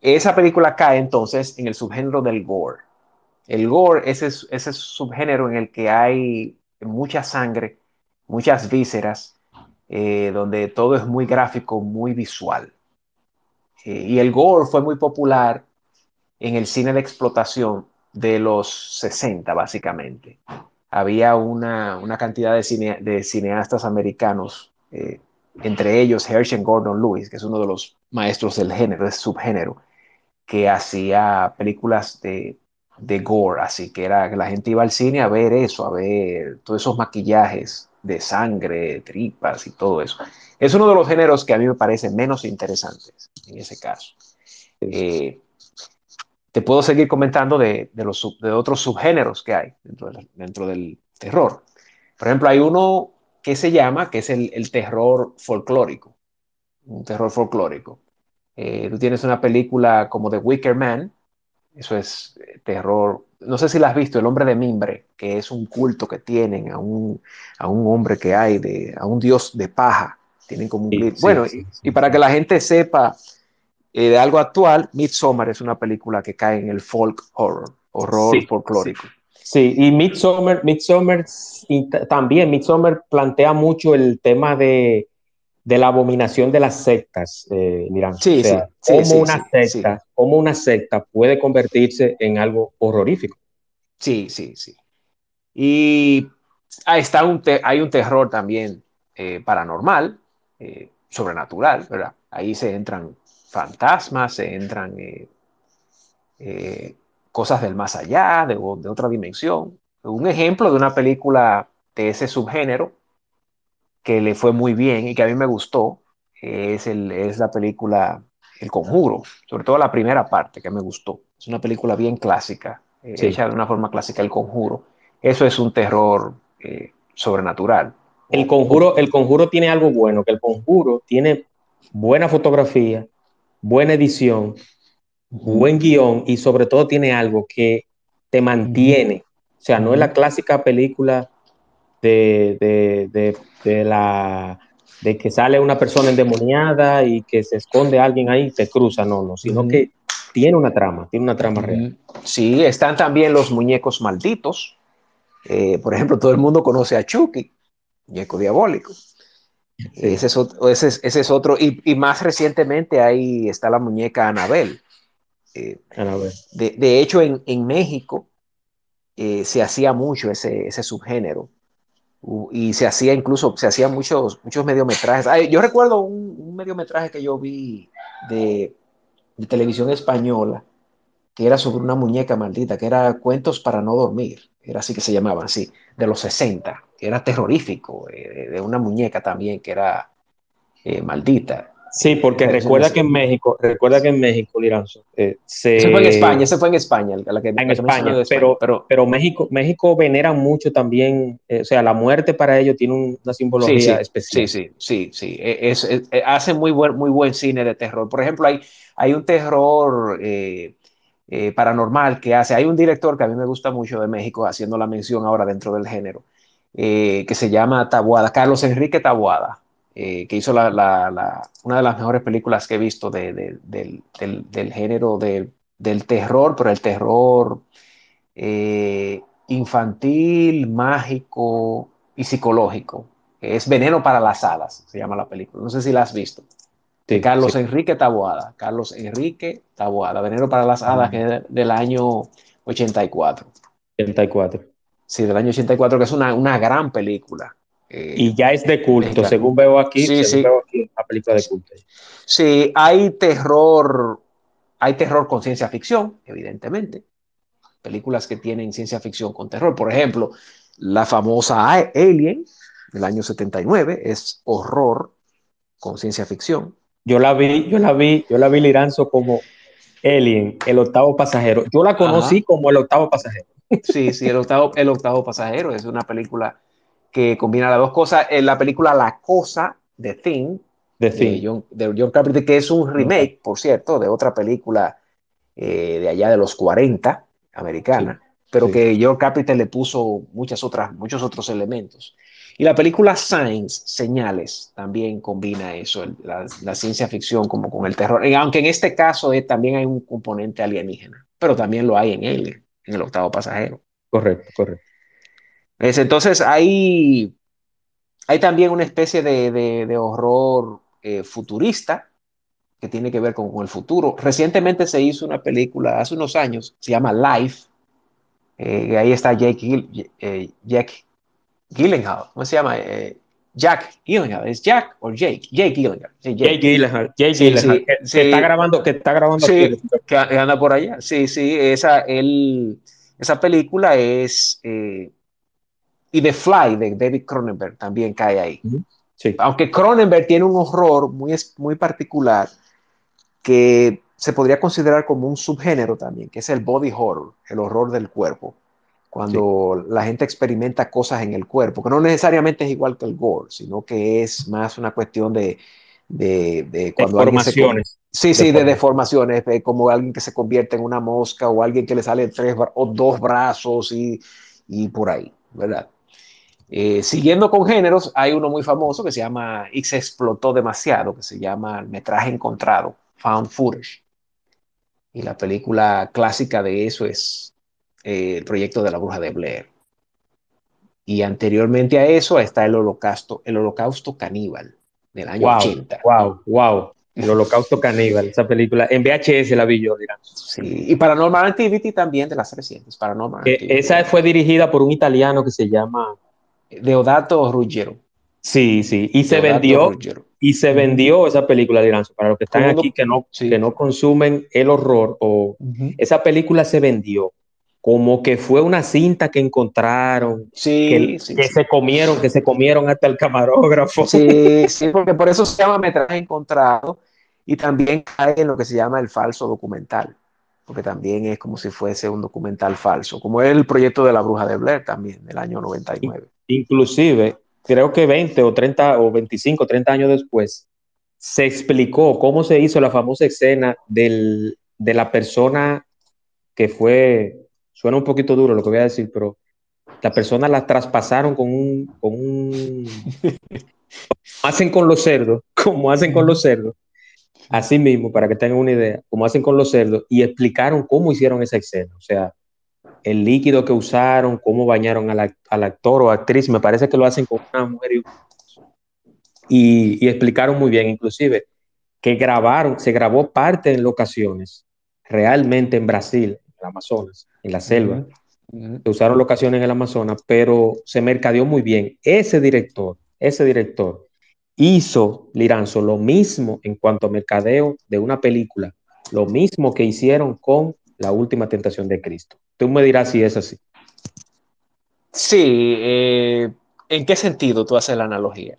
esa película cae entonces en el subgénero del gore. El gore es ese subgénero en el que hay mucha sangre, muchas vísceras, eh, donde todo es muy gráfico, muy visual. Eh, y el gore fue muy popular en el cine de explotación de los 60, básicamente. Había una, cantidad de, de, cineastas americanos, eh, entre ellos Herschel Gordon Lewis, que es uno de los maestros del género, del subgénero, que hacía películas de de gore, así que era que la gente iba al cine a ver eso, a ver todos esos maquillajes de sangre, tripas y todo eso. Es uno de los géneros que a mí me parece menos interesantes en ese caso. Eh, te puedo seguir comentando de, los, de otros subgéneros que hay dentro, dentro, del terror. Por ejemplo, hay uno que se llama, que es el, terror folclórico, un terror folclórico. Eh, tú tienes una película como The Wicker Man, eso es eh, terror. No sé si la has visto, El hombre de mimbre, que es un culto que tienen a un, a un hombre que hay, de, a un dios de paja. Tienen como un... bueno, y, para que la gente sepa eh, de algo actual, Midsommar es una película que cae en el folk horror, horror folclórico. Sí, y Midsommar, Midsommar también, Midsommar plantea mucho el tema de de la abominación de las sectas, eh, Sí, cómo una secta, cómo una secta puede convertirse en algo horrorífico. Sí, sí, sí. Y ahí está un hay un terror también eh, paranormal, eh, sobrenatural, ¿verdad? Ahí se entran fantasmas, se entran eh, cosas del más allá, de, de otra dimensión. Un ejemplo de una película de ese subgénero que le fue muy bien y que a mí me gustó es, el, es la película El Conjuro, sobre todo la primera parte que me gustó. Es una película bien clásica, eh, hecha de una forma clásica, El Conjuro. Eso es un terror eh, sobrenatural. El conjuro, el conjuro tiene algo bueno, que el conjuro tiene buena fotografía, buena edición, buen guion y sobre todo tiene algo que te mantiene. O sea, no es la clásica película de, de, la, de que sale una persona endemoniada y que se esconde alguien ahí y te cruza, no, no, sino que tiene una trama, tiene una trama real. Sí, están también los muñecos malditos. Eh, por ejemplo, todo el mundo conoce a Chucky, muñeco diabólico. Ese, es otro, ese, es, otro, y, más recientemente ahí está la muñeca Anabel. Eh, de, hecho, en, en México eh, se hacía mucho ese, ese subgénero y se hacía incluso, se hacían muchos, muchos mediometrajes. yo recuerdo un, mediometraje que yo vi de, televisión española que era sobre una muñeca maldita, que era Cuentos para no dormir, era así que se llamaba, así, de los 60, que era terrorífico, eh, de una muñeca también que era eh, maldita. Sí, porque recuerda que en México, recuerda que en México, Liranzo, eh, se... Eso fue en España, eso fue en España, la que, en España, pero, pero, pero, México, México venera mucho también, eh, o sea, la muerte para ellos tiene una simbología especial. Sí, sí, sí, sí, e, es, hace muy buen, muy buen cine de terror. Por ejemplo, hay, hay un terror eh, paranormal que hace, hay un director que a mí me gusta mucho de México, haciendo la mención ahora dentro del género, que se llama Tabuada, Carlos Enrique Tabuada eh, que hizo una de las mejores películas que he visto del, género del terror, pero el terror eh, infantil, mágico y psicológico. Es Veneno para las Alas, se llama la película. No sé si la has visto. Carlos Enrique Taboada. Carlos Enrique Taboada. Veneno para las Hadas, que es del año 84. 84. Sí, del año 84, que es una, una gran película. Eh, y ya es de culto, según veo aquí, sí, sí. Veo aquí película de culto. Sí, hay terror, hay terror con ciencia ficción, evidentemente. Películas que tienen ciencia ficción con terror. Por ejemplo, la famosa Alien del año 79 es horror con ciencia ficción. Yo la vi, yo la vi, yo la vi Liranzo como Alien, el octavo pasajero. Yo la conocí como el octavo pasajero. Sí, sí, el octavo, el octavo pasajero es una película que combina las dos cosas. En la película La Cosa de Thing, de, John, de Carpenter, que es un remake, por cierto, de otra película eh, de allá de los 40, americana, pero que John Carpenter le puso muchas otras, muchos otros elementos. Y la película Science, Señales, también combina eso, la, ciencia ficción como con el terror, aunque en este caso eh, también hay un componente alienígena, pero también lo hay en Alien, en el octavo pasajero. Correcto, correcto entonces hay, hay también una especie de, horror eh, futurista que tiene que ver con, el futuro. Recientemente se hizo una película, hace unos años, se llama Life, eh, ahí está Jake, Jack Gyllenhaal, ¿cómo se llama? Jack Gyllenhaal, ¿es Jack o Jake? Jake Gyllenhaal. Jake, Gyllenhaal, Jake Gyllenhaal, que, está grabando, que está grabando. Sí, que anda por allá. Sí, sí, esa, él, esa película es y The Fly de David Cronenberg también cae ahí. Aunque Cronenberg tiene un horror muy, muy particular que se podría considerar como un subgénero también, que es el body horror, el horror del cuerpo. Cuando la gente experimenta cosas en el cuerpo, que no necesariamente es igual que el gore, sino que es más una cuestión de, de, cuando deformaciones. sí, sí, de deformaciones, como alguien que se convierte en una mosca o alguien que le sale tres o dos brazos y, y por ahí, ¿verdad? Eh, siguiendo con géneros, hay uno muy famoso que se llama y se explotó demasiado, que se llama Metraje Encontrado, Found Footage. Y la película clásica de eso es eh, el proyecto de la bruja de Blair. Y anteriormente a eso está el holocausto, el holocausto caníbal del año 80. Wow, wow. El holocausto caníbal, esa película. En VHS la vi yo, dirán. Sí, y Paranormal Activity también de las recientes. Paranormal Esa fue dirigida por un italiano que se llama Deodato Ruggiero. Sí, sí, y se vendió y se vendió esa película de Iranzo. Para los que están aquí que no, que no consumen el horror, o esa película se vendió como que fue una cinta que encontraron, sí, que, se comieron, que se comieron hasta el camarógrafo. Sí, sí, porque por eso se llama metraje encontrado y también cae en lo que se llama el falso documental, porque también es como si fuese un documental falso, como es el proyecto de la bruja de Blair también, del año 99. Inclusive, creo que 20 o 30 o 25, 30 años después, se explicó cómo se hizo la famosa escena del, de la persona que fue, suena un poquito duro lo que voy a decir, pero la persona la traspasaron con un, con un, hacen con los cerdos, como hacen con los cerdos, así mismo, para que tengan una idea, como hacen con los cerdos, y explicaron cómo hicieron esa escena, o sea, el líquido que usaron, cómo bañaron al, actor o actriz, me parece que lo hacen con una mujer y, y, explicaron muy bien, inclusive, que grabaron, se grabó parte en locaciones, realmente en Brasil, en el Amazonas, en la selva, se usaron locaciones en el Amazonas, pero se mercadeó muy bien. Ese director, ese director hizo, Liranzo, lo mismo en cuanto a mercadeo de una película, lo mismo que hicieron con La última tentación de Cristo. Tú me dirás si es así. Sí, eh, ¿en qué sentido tú haces la analogía?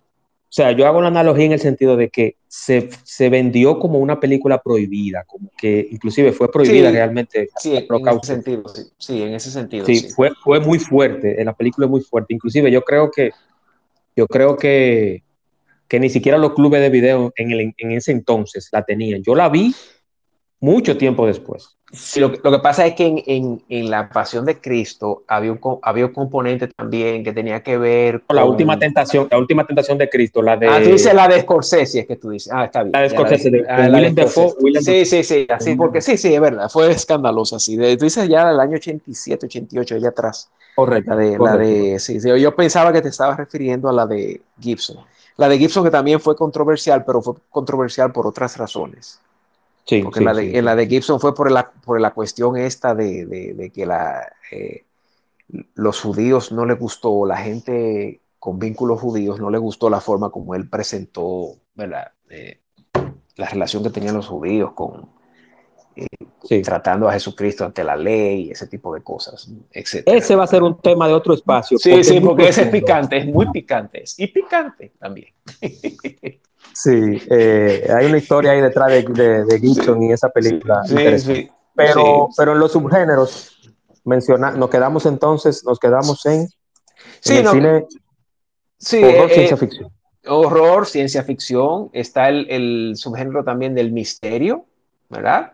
O sea, yo hago la analogía en el sentido de que se, vendió como una película prohibida, como que inclusive fue prohibida realmente. Sí, en ese sentido, sí, en ese sentido. Sí, Fue, fue muy fuerte, la película es muy fuerte. Inclusive yo creo que, yo creo que, que ni siquiera los clubes de video en, el, en ese entonces la tenían. Yo la vi mucho tiempo después. Sí, lo, que pasa es que en, la pasión de Cristo había un, había un componente también que tenía que ver con la última tentación, la última tentación de Cristo, la de. Ah, tú dices la de Scorsese, es que tú dices. Ah, está bien. La de Scorsese, de, ah, Sí, sí, sí, así, porque sí, sí, es verdad, fue escandalosa, así. tú dices ya del año 87, 88, allá atrás. Correcto. La de, La de sí, sí, yo pensaba que te estabas refiriendo a la de Gibson. La de Gibson que también fue controversial, pero fue controversial por otras razones. Sí, Porque la, de, la de Gibson fue por la, por la cuestión esta de, que la, eh, los judíos no le gustó, la gente con vínculos judíos no le gustó la forma como él presentó. Eh, la relación que tenían los judíos con eh, tratando a Jesucristo ante la ley, ese tipo de cosas, etc. Ese va a ser un tema de otro espacio. Sí, sí, porque ese es picante, es muy picante, y picante también. Sí, eh, hay una historia ahí detrás de, de, Gibson y esa película. Sí, pero, pero en los subgéneros, menciona, nos quedamos entonces, nos quedamos en, sí, el cine horror, eh, ciencia ficción. Horror, ciencia ficción, está el, subgénero también del misterio, ¿verdad?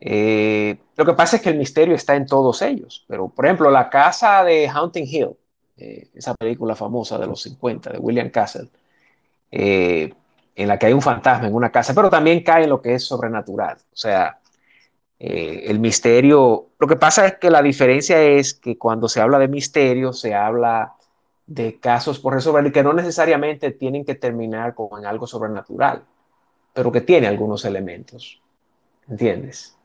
Eh, lo que pasa es que el misterio está en todos ellos, pero por ejemplo, la casa de Haunting Hill, esa película famosa de los 50 de William Castle, eh, en la que hay un fantasma en una casa, pero también cae en lo que es sobrenatural. O sea, eh, el misterio, lo que pasa es que la diferencia es que cuando se habla de misterio, se habla de casos por resolver que no necesariamente tienen que terminar con algo sobrenatural, pero que tiene algunos elementos. ¿Entiendes?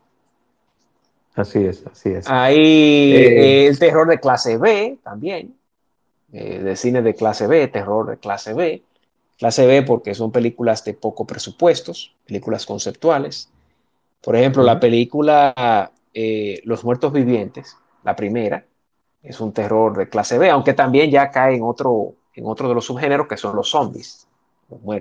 Así es, así es. Hay eh, el terror de clase B también, eh, de cine de clase B, terror de clase B Clase B porque son películas de poco presupuestos, películas conceptuales. Por ejemplo, la película eh, Los Muertos Vivientes, la primera, es un terror de clase B, aunque también ya cae en otro, en otro de los subgéneros que son los zombies.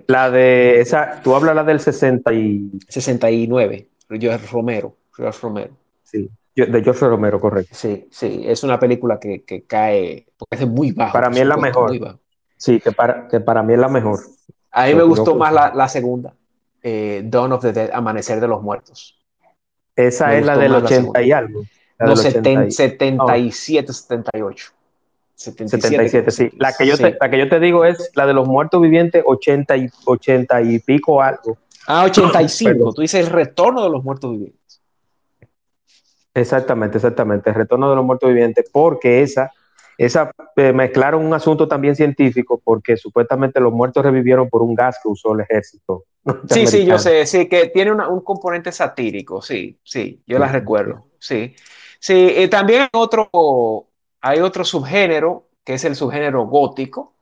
la de esa, tú hablas la del 60 y... 69, George Romero, George Romero. Sí, de George Romero, correcto. Sí, sí, es una película que, que cae, porque es muy bajo. Para mí es la mejor. Sí, que para, que para mí es la mejor. A mí me gustó más la, la segunda, eh, Dawn of the Dead, Amanecer de los Muertos. Esa es la del 80 y algo. no, 77, 78. 77, sí. La que, yo Te, la que yo te digo es la de los muertos vivientes, 80 y, 80 y pico algo. Ah, 85. Tú dices el retorno de los muertos vivientes. Exactamente, exactamente. El retorno de los muertos vivientes, porque esa esa, eh, mezclaron un asunto también científico porque supuestamente los muertos revivieron por un gas que usó el ejército. Sí, sí, yo sé, sí, que tiene un componente satírico, sí, sí, yo la recuerdo, sí. Sí, eh, también otro, hay otro subgénero, que es el subgénero gótico,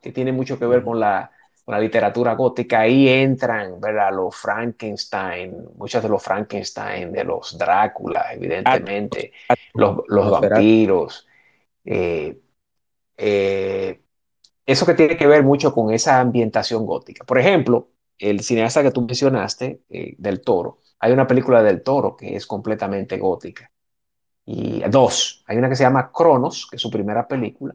que tiene mucho que ver con la, literatura gótica. Ahí entran, ¿verdad? Los Frankenstein, muchos de los Frankenstein, de los Drácula, evidentemente, los, los vampiros. Eh, eh, eso que tiene que ver mucho con esa ambientación gótica. Por ejemplo, el cineasta que tú mencionaste, eh, del Toro, hay una película del Toro que es completamente gótica. Y dos, hay una que se llama Cronos, que es su primera película.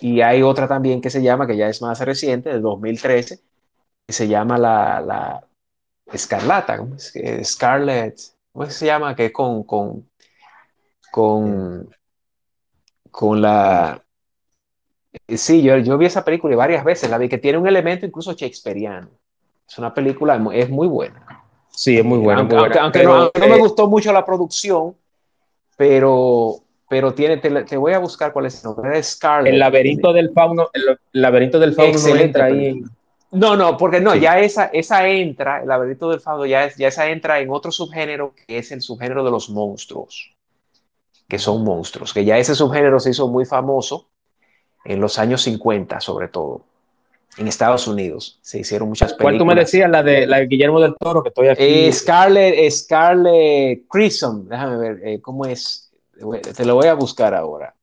Y hay otra también que se llama, que ya es más reciente, del 2013, que se llama la, la Escarlata, ¿cómo es? Scarlet, ¿cómo se llama? Que es con, con, con con la... Eh, sí, yo, yo vi esa película varias veces, la vi que tiene un elemento incluso shakespeariano. Es una película, es muy buena. Sí, es muy buena. Aunque, no, me gustó mucho la producción, pero, pero tiene, te, voy a buscar cuál es el nombre. Scarlett. El laberinto del fauno, el laberinto del fauno no entra ahí. No, no, porque no, ya esa, esa entra, el laberinto del fauno ya, es, ya esa entra en otro subgénero que es el subgénero de los monstruos que son monstruos, que ya ese subgénero se hizo muy famoso en los años 50 sobre todo. en Estados Unidos. Se hicieron muchas películas. ¿Cuál tú me decías? La de, la de Guillermo del Toro, que estoy aquí. Eh, Scarlett, Scarlett Crimson, déjame ver, eh, ¿cómo es? Te lo voy a buscar ahora.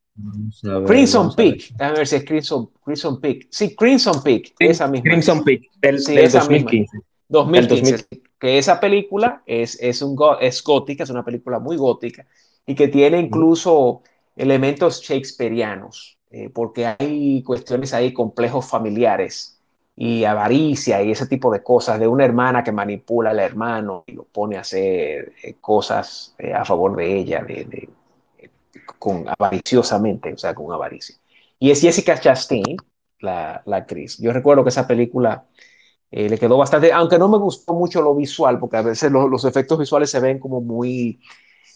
Crimson Peak, déjame ver si es Crimson, Crimson Peak. Sí, Crimson Peak, esa misma. Crimson Peak, del, sí, del 2015. 2015. Que esa película es, es, un, es gótica, es una película muy gótica y que tiene incluso elementos shakespearianos, eh, porque hay cuestiones ahí complejos familiares y avaricia y ese tipo de cosas de una hermana que manipula al hermano y lo pone a hacer eh, cosas eh, a favor de ella, de, con avariciosamente, o sea, con avaricia. Y es Jessica Chastain, la, la actriz. Yo recuerdo que esa película le quedó bastante, aunque no me gustó mucho lo visual, porque a veces los efectos visuales se ven como muy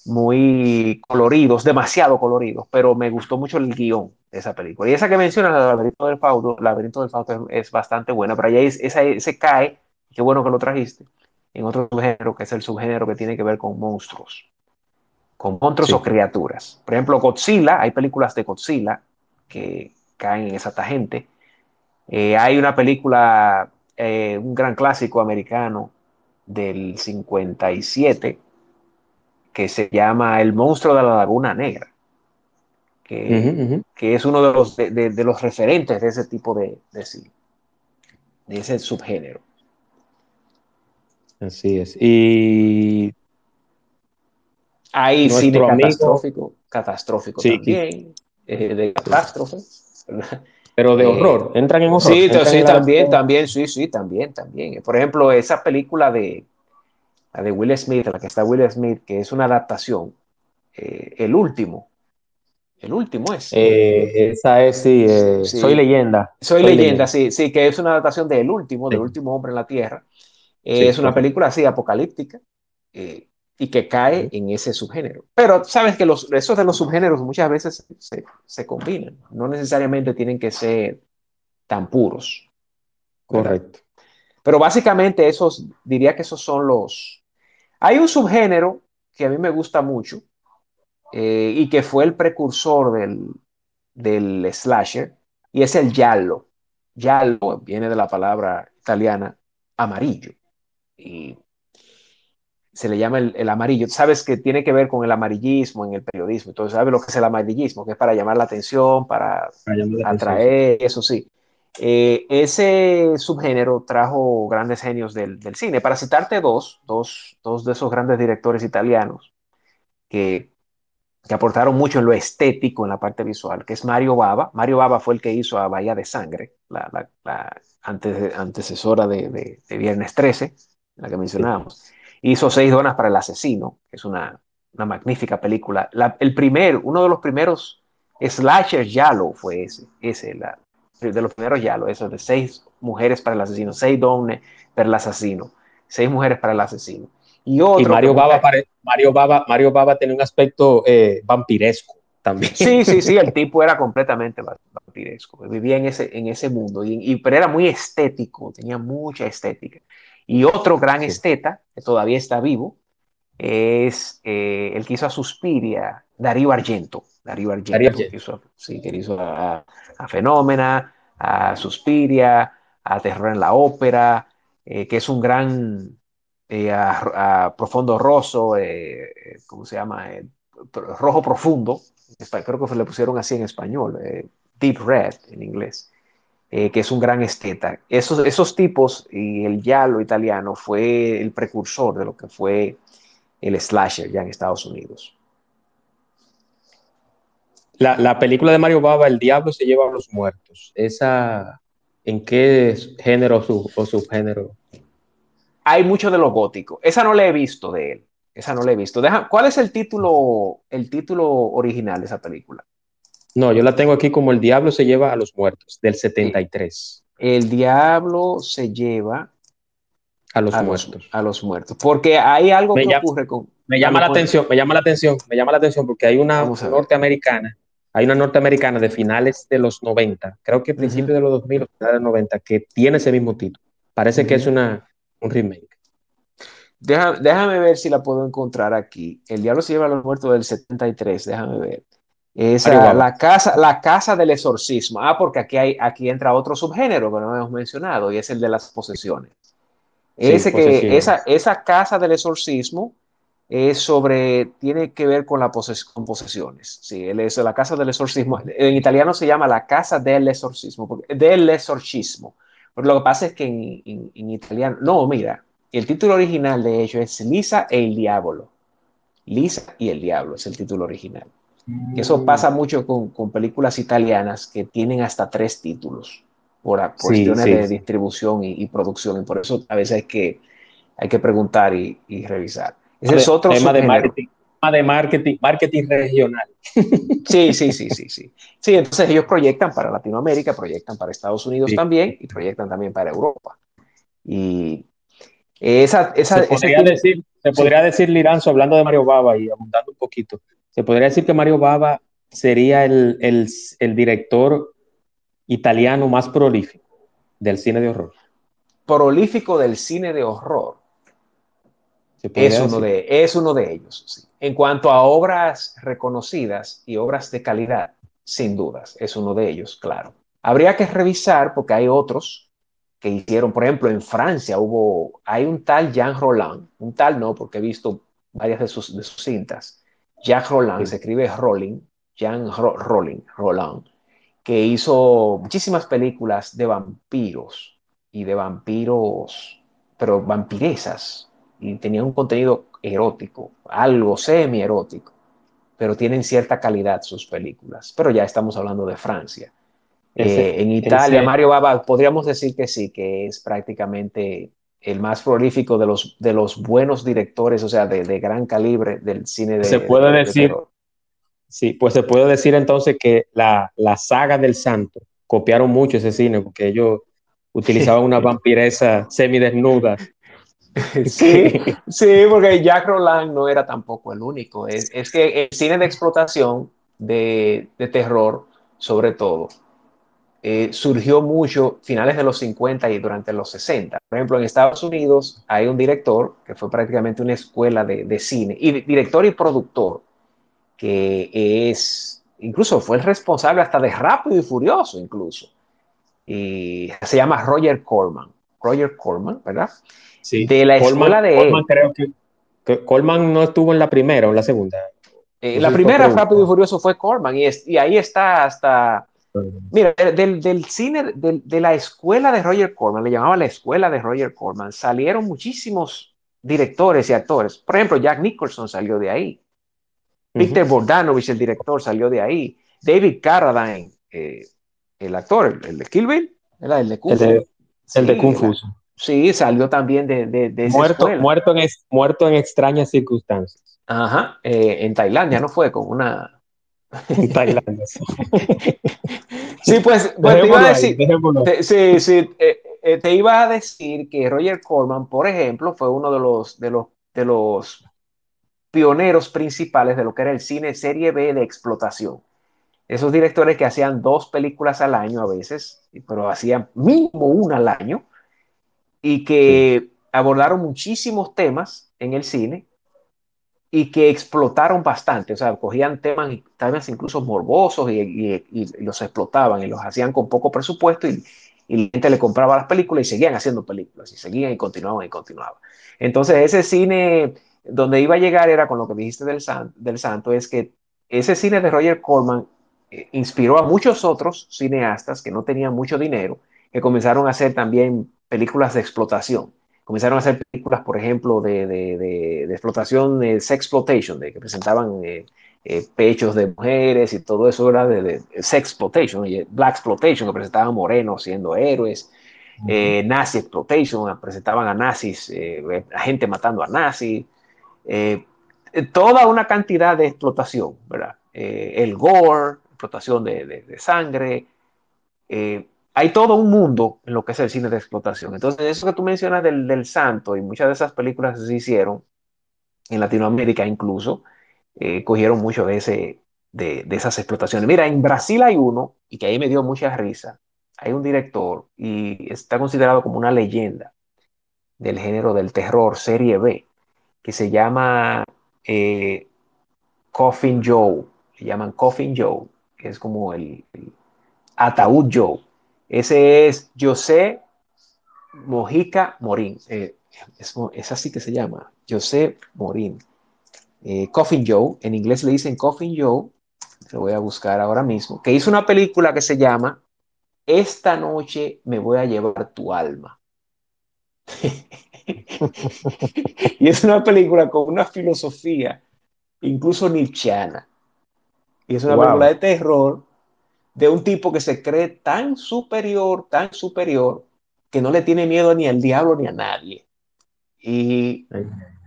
muy coloridos, demasiado coloridos, pero me gustó mucho el guion de esa película. Y esa que menciona, el laberinto del Fausto, laberinto del Fausto es, bastante buena, pero ahí esa, se cae, qué bueno que lo trajiste, en otro subgénero, que es el subgénero que tiene que ver con monstruos, con monstruos o criaturas. Por ejemplo, Godzilla, hay películas de Godzilla que caen en esa tangente. Eh, hay una película, eh, un gran clásico americano del 57, que se llama El monstruo de la Laguna Negra, que, es uno de los, de, los referentes de ese tipo de, de, de ese subgénero. Así es. Y hay cine catastrófico, catastrófico también, eh, de catástrofe. Pero de eh, horror, entran en horror. Sí, sí también, también, sí, sí, también, también. Por ejemplo, esa película de la de Will Smith, la que está Will Smith, que es una adaptación, eh, el último. El último es. Eh, esa es, eh, sí, Soy leyenda. Soy, leyenda, sí, sí, que es una adaptación del último, del último hombre en la Tierra. es una película así, apocalíptica, y que cae en ese subgénero. Pero sabes que los, esos de los subgéneros muchas veces se, se combinan, no necesariamente tienen que ser tan puros. Correcto. Pero básicamente esos, diría que esos son los, hay un subgénero que a mí me gusta mucho eh, y que fue el precursor del, slasher y es el giallo. Giallo viene de la palabra italiana amarillo y se le llama el, amarillo. Sabes que tiene que ver con el amarillismo en el periodismo. Entonces, ¿sabes lo que es el amarillismo? Que es para llamar la atención, para, atraer, eso sí. Eh, ese subgénero trajo grandes genios del, cine. Para citarte dos, dos, dos, de esos grandes directores italianos que, que, aportaron mucho en lo estético, en la parte visual, que es Mario Bava. Mario Bava fue el que hizo a Bahía de Sangre, la, la, antecesora de, de, Viernes 13, la que mencionábamos. Hizo Seis Donas para el Asesino, que es una, una magnífica película. el primer, uno de los primeros slashers lo fue ese, ese la, de los primeros ya, lo eso de seis mujeres para el asesino, seis dones para el asesino, seis mujeres para el asesino. Y, otro, Mario, Baba Mario, Baba, Mario Baba tenía un aspecto eh, vampiresco también. Sí, sí, sí, el tipo era completamente vampiresco, vivía en ese, en ese mundo, y, pero era muy estético, tenía mucha estética. Y otro gran esteta, que todavía está vivo, es eh, el que hizo a Suspiria, Darío Argento. Darío Argento, Que hizo, sí, que hizo a, a, Fenómena, a Suspiria, a Terror en la Ópera, eh, que es un gran, eh, a, Profundo Rosso, eh, ¿cómo se llama? rojo Profundo, creo que le pusieron así en español, Deep Red en inglés, que es un gran esteta. Esos, esos tipos y el giallo italiano fue el precursor de lo que fue el slasher ya en Estados Unidos. La, película de Mario Baba, El Diablo se lleva a los muertos. ¿Esa en qué género o subgénero? Hay mucho de lo gótico. Esa no la he visto de él. Esa no la he visto. Deja, ¿Cuál es el título, el título original de esa película? No, yo la tengo aquí como El Diablo se lleva a los muertos, del 73. El Diablo se lleva a los muertos. a los muertos. Porque hay algo que ocurre con. Me llama la atención, me llama la atención, me llama la atención porque hay una norteamericana hay una norteamericana de finales de los 90, creo que principios de los 2000 finales de los 90, que tiene ese mismo título. Parece que es una, un remake. déjame ver si la puedo encontrar aquí. El Diablo se lleva a los muertos del 73, déjame ver. Es la, casa, la casa del exorcismo. Ah, porque aquí, hay, aquí entra otro subgénero que no hemos mencionado y es el de las posesiones. Ese que, esa, esa casa del exorcismo es sobre, tiene que ver con, la con posesiones. Sí, es la casa del exorcismo. En italiano se llama la casa del exorcismo, porque, del exorcismo. Pero lo que pasa es que en, italiano, no, mira, el título original de hecho es Lisa e el Diablo. Lisa y el Diablo es el título original. Eso mm. pasa mucho con, con, películas italianas que tienen hasta tres títulos por, cuestiones de distribución y, producción. Y por eso a veces hay que, hay que preguntar y, y revisar. Ese es otro tema de marketing, de marketing, marketing regional. Sí, sí, sí, sí, sí. Sí, entonces ellos proyectan para Latinoamérica, proyectan para Estados Unidos también y proyectan también para Europa. Y esa, esa se podría, decir, se podría decir, Liranzo, hablando de Mario Baba y abundando un poquito, se podría decir que Mario Baba sería el, el, el director italiano más prolífico del cine de horror. Prolífico del cine de horror. Es uno, de, es uno de ellos. En cuanto a obras reconocidas y obras de calidad, sin dudas, es uno de ellos, claro. Habría que revisar porque hay otros que hicieron, por ejemplo, en Francia hubo, hay un tal Jean Roland, un tal no, porque he visto varias de sus, de sus cintas. Jean Roland, se escribe Rolling, Jean Rolling, Roland, que hizo muchísimas películas de vampiros y de vampiros, pero vampiresas, y tenían un contenido erótico, algo semi-erótico, pero tienen cierta calidad sus películas. Pero ya estamos hablando de Francia. Eh, en Italia, Mario Baba, podríamos decir que sí, que es prácticamente el más prolífico de los, de los buenos directores, o sea, de, de gran calibre del cine de Se puede decir, sí, pues se puede decir entonces que la, la saga del santo copiaron mucho ese cine, porque ellos utilizaban una vampiresa semidesnuda Sí, sí, porque Jack Roland no era tampoco el único. Es, es que el cine de explotación, de, de terror, sobre todo, eh, surgió mucho finales de los 50 y durante los 60. Por ejemplo, en Estados Unidos hay un director que fue prácticamente una escuela de, de cine, y director y productor, que es, incluso fue el responsable hasta de Rápido y Furioso, incluso. Y se llama Roger Corman. Roger Corman, ¿verdad? de la escuela de Coleman, creo que, Coleman no estuvo en la primera o en la segunda. Eh, la primera, Rápido y Furioso, fue Coleman y, y ahí está hasta... Mira, del, del cine, de la escuela de Roger Corman, le llamaba la escuela de Roger Corman, salieron muchísimos directores y actores. Por ejemplo, Jack Nicholson salió de ahí. Peter Bogdanovich, el director, salió de ahí. David Carradine, eh, el actor, el, de Kill Bill, el de Kung Fu. El de, Kung Fu. Sí, salió también de, de, muerto, muerto, en, muerto en extrañas circunstancias. Ajá, eh, en Tailandia, ¿no fue? Con una... En Tailandia. sí, pues, pues te iba a decir... sí, sí, eh, eh, te iba a decir que Roger Corman, por ejemplo, fue uno de los, de los, de los pioneros principales de lo que era el cine serie B de explotación. Esos directores que hacían dos películas al año a veces, pero hacían mínimo una al año, y que abordaron muchísimos temas en el cine y que explotaron bastante, o sea, cogían temas, temas incluso morbosos y, los explotaban y los hacían con poco presupuesto y, la gente le compraba las películas y seguían haciendo películas y seguían y continuaban y continuaban. Entonces ese cine donde iba a llegar era con lo que dijiste del, del santo, es que ese cine de Roger Corman eh, inspiró a muchos otros cineastas que no tenían mucho dinero, que comenzaron a hacer también películas de explotación. Comenzaron a hacer películas, por ejemplo, de, de, de, de explotación, de sex exploitation, de que presentaban eh, eh, pechos de mujeres y todo eso era de, sex exploitation, y black exploitation, que presentaban morenos siendo héroes. Eh, nazi exploitation, presentaban a nazis, a gente matando a nazis, toda una cantidad de explotación, ¿verdad? el gore, explotación de, de sangre, hay todo un mundo en lo que es el cine de explotación. Entonces, eso que tú mencionas del, del santo y muchas de esas películas se hicieron en Latinoamérica incluso, eh, cogieron mucho de, ese, de, de, esas explotaciones. Mira, en Brasil hay uno, y que ahí me dio mucha risa, hay un director y está considerado como una leyenda del género del terror, serie B, que se llama eh, Coffin Joe, que llaman Coffin Joe, que es como el, ataúd Joe. Ese es José Mojica Morín. Eh, es, así que se llama, José Morín. Eh, Coffin Joe, en inglés le dicen Coffin Joe, lo voy a buscar ahora mismo, que hizo una película que se llama Esta noche me voy a llevar tu alma. y es una película con una filosofía, incluso nietzscheana. Y es una película de terror de un tipo que se cree tan superior, tan superior, que no le tiene miedo ni al diablo ni a nadie. Y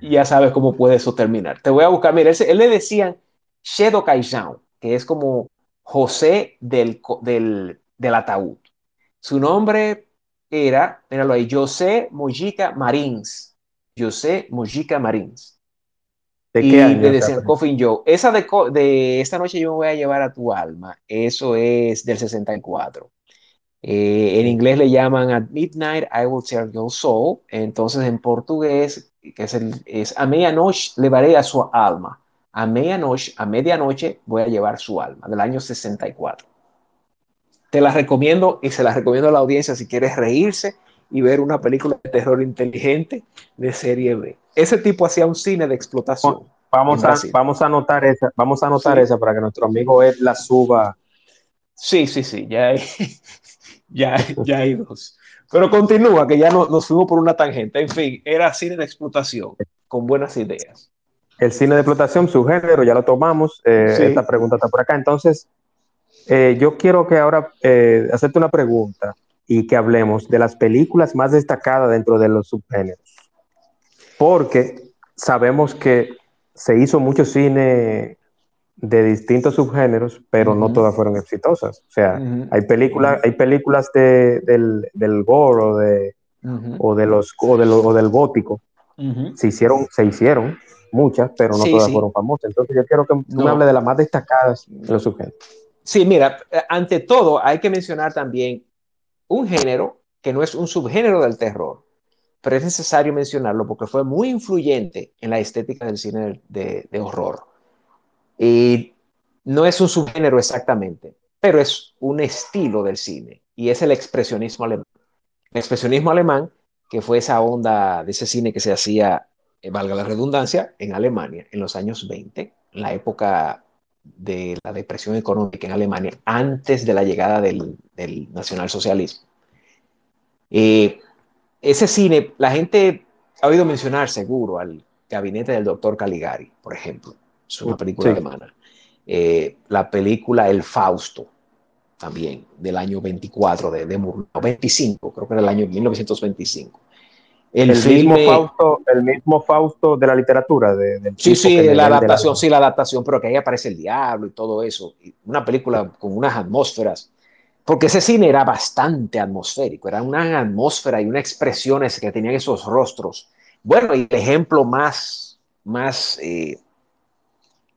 ya sabes cómo puede eso terminar. Te voy a buscar, mira, él, le decían Shedo Kaizan, que es como José del, del, del ataúd. Su nombre era, míralo ahí, José Mojica Marins. José Mojica Marins. ¿De qué y año? Le decían Coffin Joe. Esa de, de, esta noche yo me voy a llevar a tu alma. Eso es del 64. Eh, en inglés le llaman At Midnight I Will Tear Your Soul. Entonces en portugués, que es, el, es a medianoche llevaré a su alma. A medianoche, a medianoche voy a llevar su alma, del año 64. Te la recomiendo y se la recomiendo a la audiencia si quieres reírse y ver una película de terror inteligente de serie B. Ese tipo hacía un cine de explotación. Vamos, a, vamos a anotar esa, vamos a anotar esa para que nuestro amigo Ed la suba. Sí, sí, sí, ya hay, ya, ya hay dos. Pero continúa, que ya no, nos fuimos por una tangente. En fin, era cine de explotación, con buenas ideas. El cine de explotación, su género, ya lo tomamos. Eh, esta pregunta está por acá. Entonces, eh, yo quiero que ahora eh, hacerte una pregunta y que hablemos de las películas más destacadas dentro de los subgéneros. Porque sabemos que se hizo mucho cine de distintos subgéneros, pero no todas fueron exitosas. O sea, hay, películas, hay películas de, del, del gore o, de, o, de los, o, de del gótico. se, hicieron, se hicieron muchas, pero no todas fueron famosas. Entonces yo quiero que tú me hables de las más destacadas de los subgéneros. Sí, mira, eh, ante todo hay que mencionar también un género que no es un subgénero del terror, pero es necesario mencionarlo porque fue muy influyente en la estética del cine de, horror. Y no es un subgénero exactamente, pero es un estilo del cine y es el expresionismo alemán. El expresionismo alemán, que fue esa onda de ese cine que se hacía, eh, valga la redundancia, en Alemania en los años 20, en la época de la depresión económica en Alemania antes de la llegada del, del nacionalsocialismo. Eh, ese cine, la gente ha oído mencionar seguro al gabinete del doctor Caligari, por ejemplo. Es una película alemana. Eh, la película El Fausto, también, del año 24 de, de 25, creo que era el año 1925. El, mismo Fausto, el mismo Fausto de la literatura. De, sí, sí, la adaptación, sí, la adaptación, pero que ahí aparece el diablo y todo eso. Una película con unas atmósferas. Porque ese cine era bastante atmosférico, era una atmósfera y unas expresiones que tenían esos rostros. Bueno, y el ejemplo más, más eh,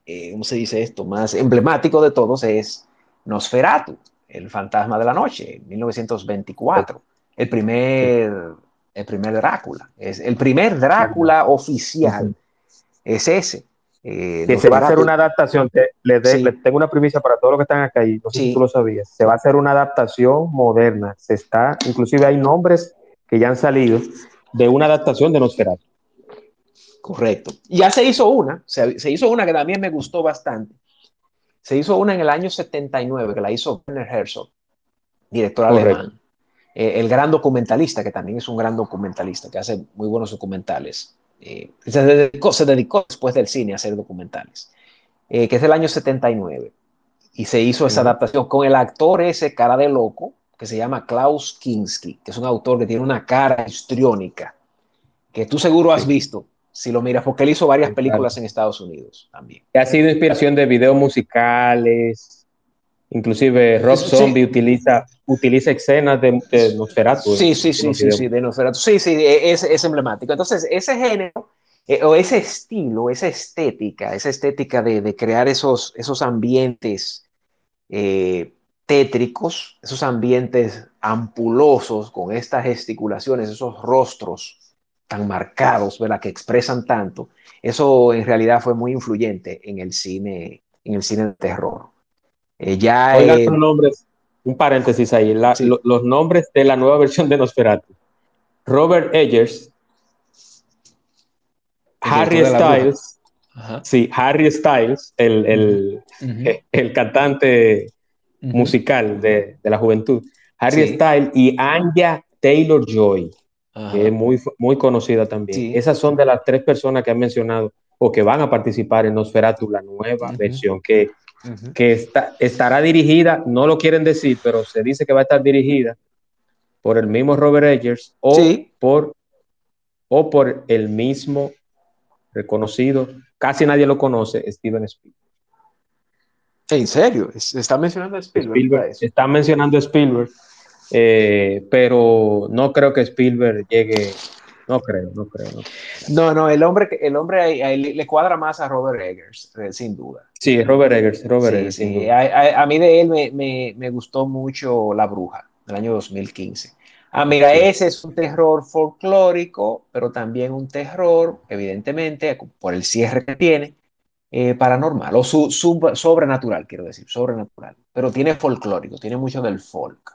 eh, ¿cómo se dice esto? Más emblemático de todos es Nosferatu, el fantasma de la noche, 1924. El primer el primer Drácula. Es, el primer Drácula oficial es ese. Eh, que se va a hacer una adaptación, le, tengo una primicia para todos los que están acá y no sé si tú lo sabías, se va a hacer una adaptación moderna, se está, inclusive hay nombres que ya han salido de una adaptación de Nosferatu. Correcto. Ya se hizo una, se, hizo una que también me gustó bastante. Se hizo una en el año 79, que la hizo Werner Herzog, director alemán. Eh, el gran documentalista, que también es un gran documentalista, que hace muy buenos documentales. Eh, se, dedicó, después del cine a hacer documentales, eh, que es del año 79. Y se hizo esa adaptación con el actor ese cara de loco, que se llama Klaus Kinski, que es un autor que tiene una cara histriónica, que tú seguro has visto si lo miras, porque él hizo varias películas en Estados Unidos también. Ha sido inspiración de videos musicales, Inclusive Rob Zombie utiliza, utiliza escenas de, de Nosferatu. Sí, sí, sí, sí, sí, de Nosferatu. Sí, sí, es, es emblemático. Entonces, ese género, eh, o ese estilo, esa estética, esa estética de, de crear esos, esos ambientes eh, tétricos, esos ambientes ampulosos con estas gesticulaciones, esos rostros tan marcados, ¿verdad? Que expresan tanto. Eso en realidad fue muy influyente en el cine en el cine de terror. Eh, ya los nombres, un paréntesis ahí, los nombres de la nueva versión de Nosferatu. Robert Eggers, Harry Styles, sí, Harry Styles, el, el, cantante musical de, la juventud, Harry Styles y Anya Taylor Joy, que es muy, muy conocida también. Esas son de las tres personas que han mencionado o que van a participar en Nosferatu, la nueva versión, que, que está, estará dirigida, no lo quieren decir, pero se dice que va a estar dirigida por el mismo Robert Eggers o, por, o por el mismo reconocido, casi nadie lo conoce, Steven Spielberg. ¿En serio? ¿Está mencionando a Spielberg? está mencionando a Spielberg, eh, pero no creo que Spielberg llegue no creo, no creo. No, no, el hombre, el hombre le cuadra más a Robert Eggers, eh, sin duda. Sí, Robert Eggers, Robert Eggers. Sí. A, mí de él me, gustó mucho La Bruja, del año 2015. Ah, mira, ese es un terror folclórico, pero también un terror, evidentemente, por el cierre que tiene, eh, paranormal, o su, sobrenatural, quiero decir, sobrenatural. Pero tiene folclórico, tiene mucho del folk,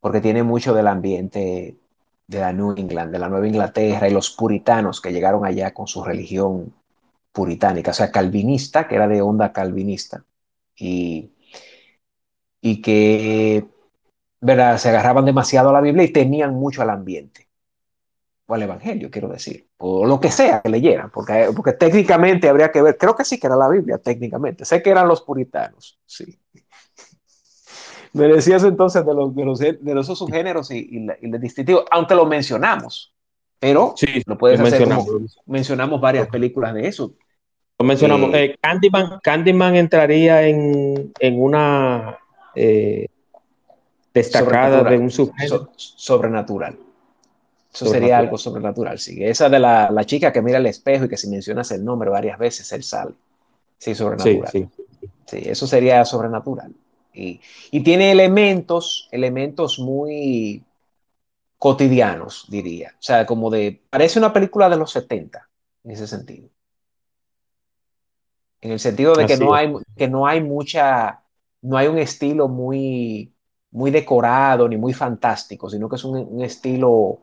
porque tiene mucho del ambiente de la New England, de la Nueva Inglaterra y los puritanos que llegaron allá con su religión puritánica, o sea, calvinista, que era de onda calvinista, y, y que ¿verdad? se agarraban demasiado a la Biblia y temían mucho al ambiente, o al Evangelio, quiero decir, o lo que sea que leyeran, porque, porque técnicamente habría que ver, creo que sí que era la Biblia, técnicamente, sé que eran los puritanos, sí. Me decías entonces de los, de los, de los subgéneros y, y, y distintivos, aunque lo mencionamos, pero sí, lo puedes hacer mencionamos varias películas de eso. Lo mencionamos. Eh, eh, Candyman, Candyman entraría en, en una eh, destacada de un subgénero. sobrenatural. Eso sería algo sobrenatural, sí. Esa de la, la, chica que mira el espejo y que si mencionas el nombre varias veces, él sale. Sí, sobrenatural. Sí, sí. sí eso sería sobrenatural. Y, tiene elementos, elementos muy cotidianos, diría. O sea, como de, parece una película de los 70, en ese sentido. En el sentido de que no, hay, que no hay mucha, no hay un estilo muy, muy decorado ni muy fantástico, sino que es un, estilo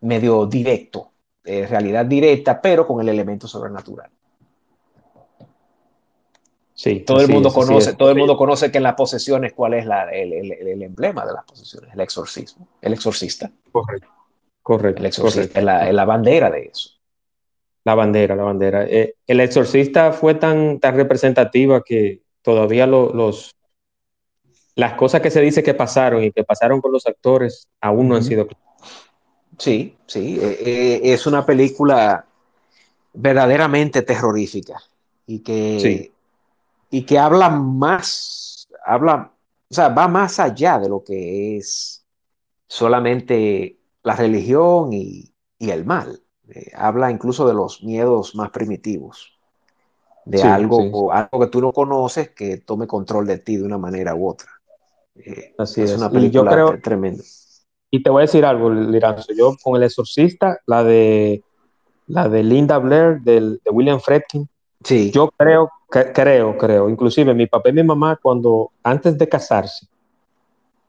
medio directo, de realidad directa, pero con el elemento sobrenatural todo el mundo conoce, todo el mundo conoce que en las posesiones cuál es el, emblema de las posesiones, el exorcismo, el exorcista. Correcto. Correcto. El exorcista Es, la, bandera de eso. La bandera, la bandera. Eh, el exorcista fue tan, tan representativa que todavía los las cosas que se dice que pasaron y que pasaron con los actores aún no han sido Sí, sí. Eh, eh, es una película verdaderamente terrorífica y que y que habla más, habla, o sea, va más allá de lo que es solamente la religión y, el mal. Eh, habla incluso de los miedos más primitivos, de algo, algo que tú no conoces que tome control de ti de una manera u otra. Eh, Así es, una película tremenda. Y te voy a decir algo, Liranzo. Yo con El Exorcista, la de la de Linda Blair, de William Fredkin, sí. yo creo creo, creo. Inclusive mi papá y mi mamá, cuando antes de casarse,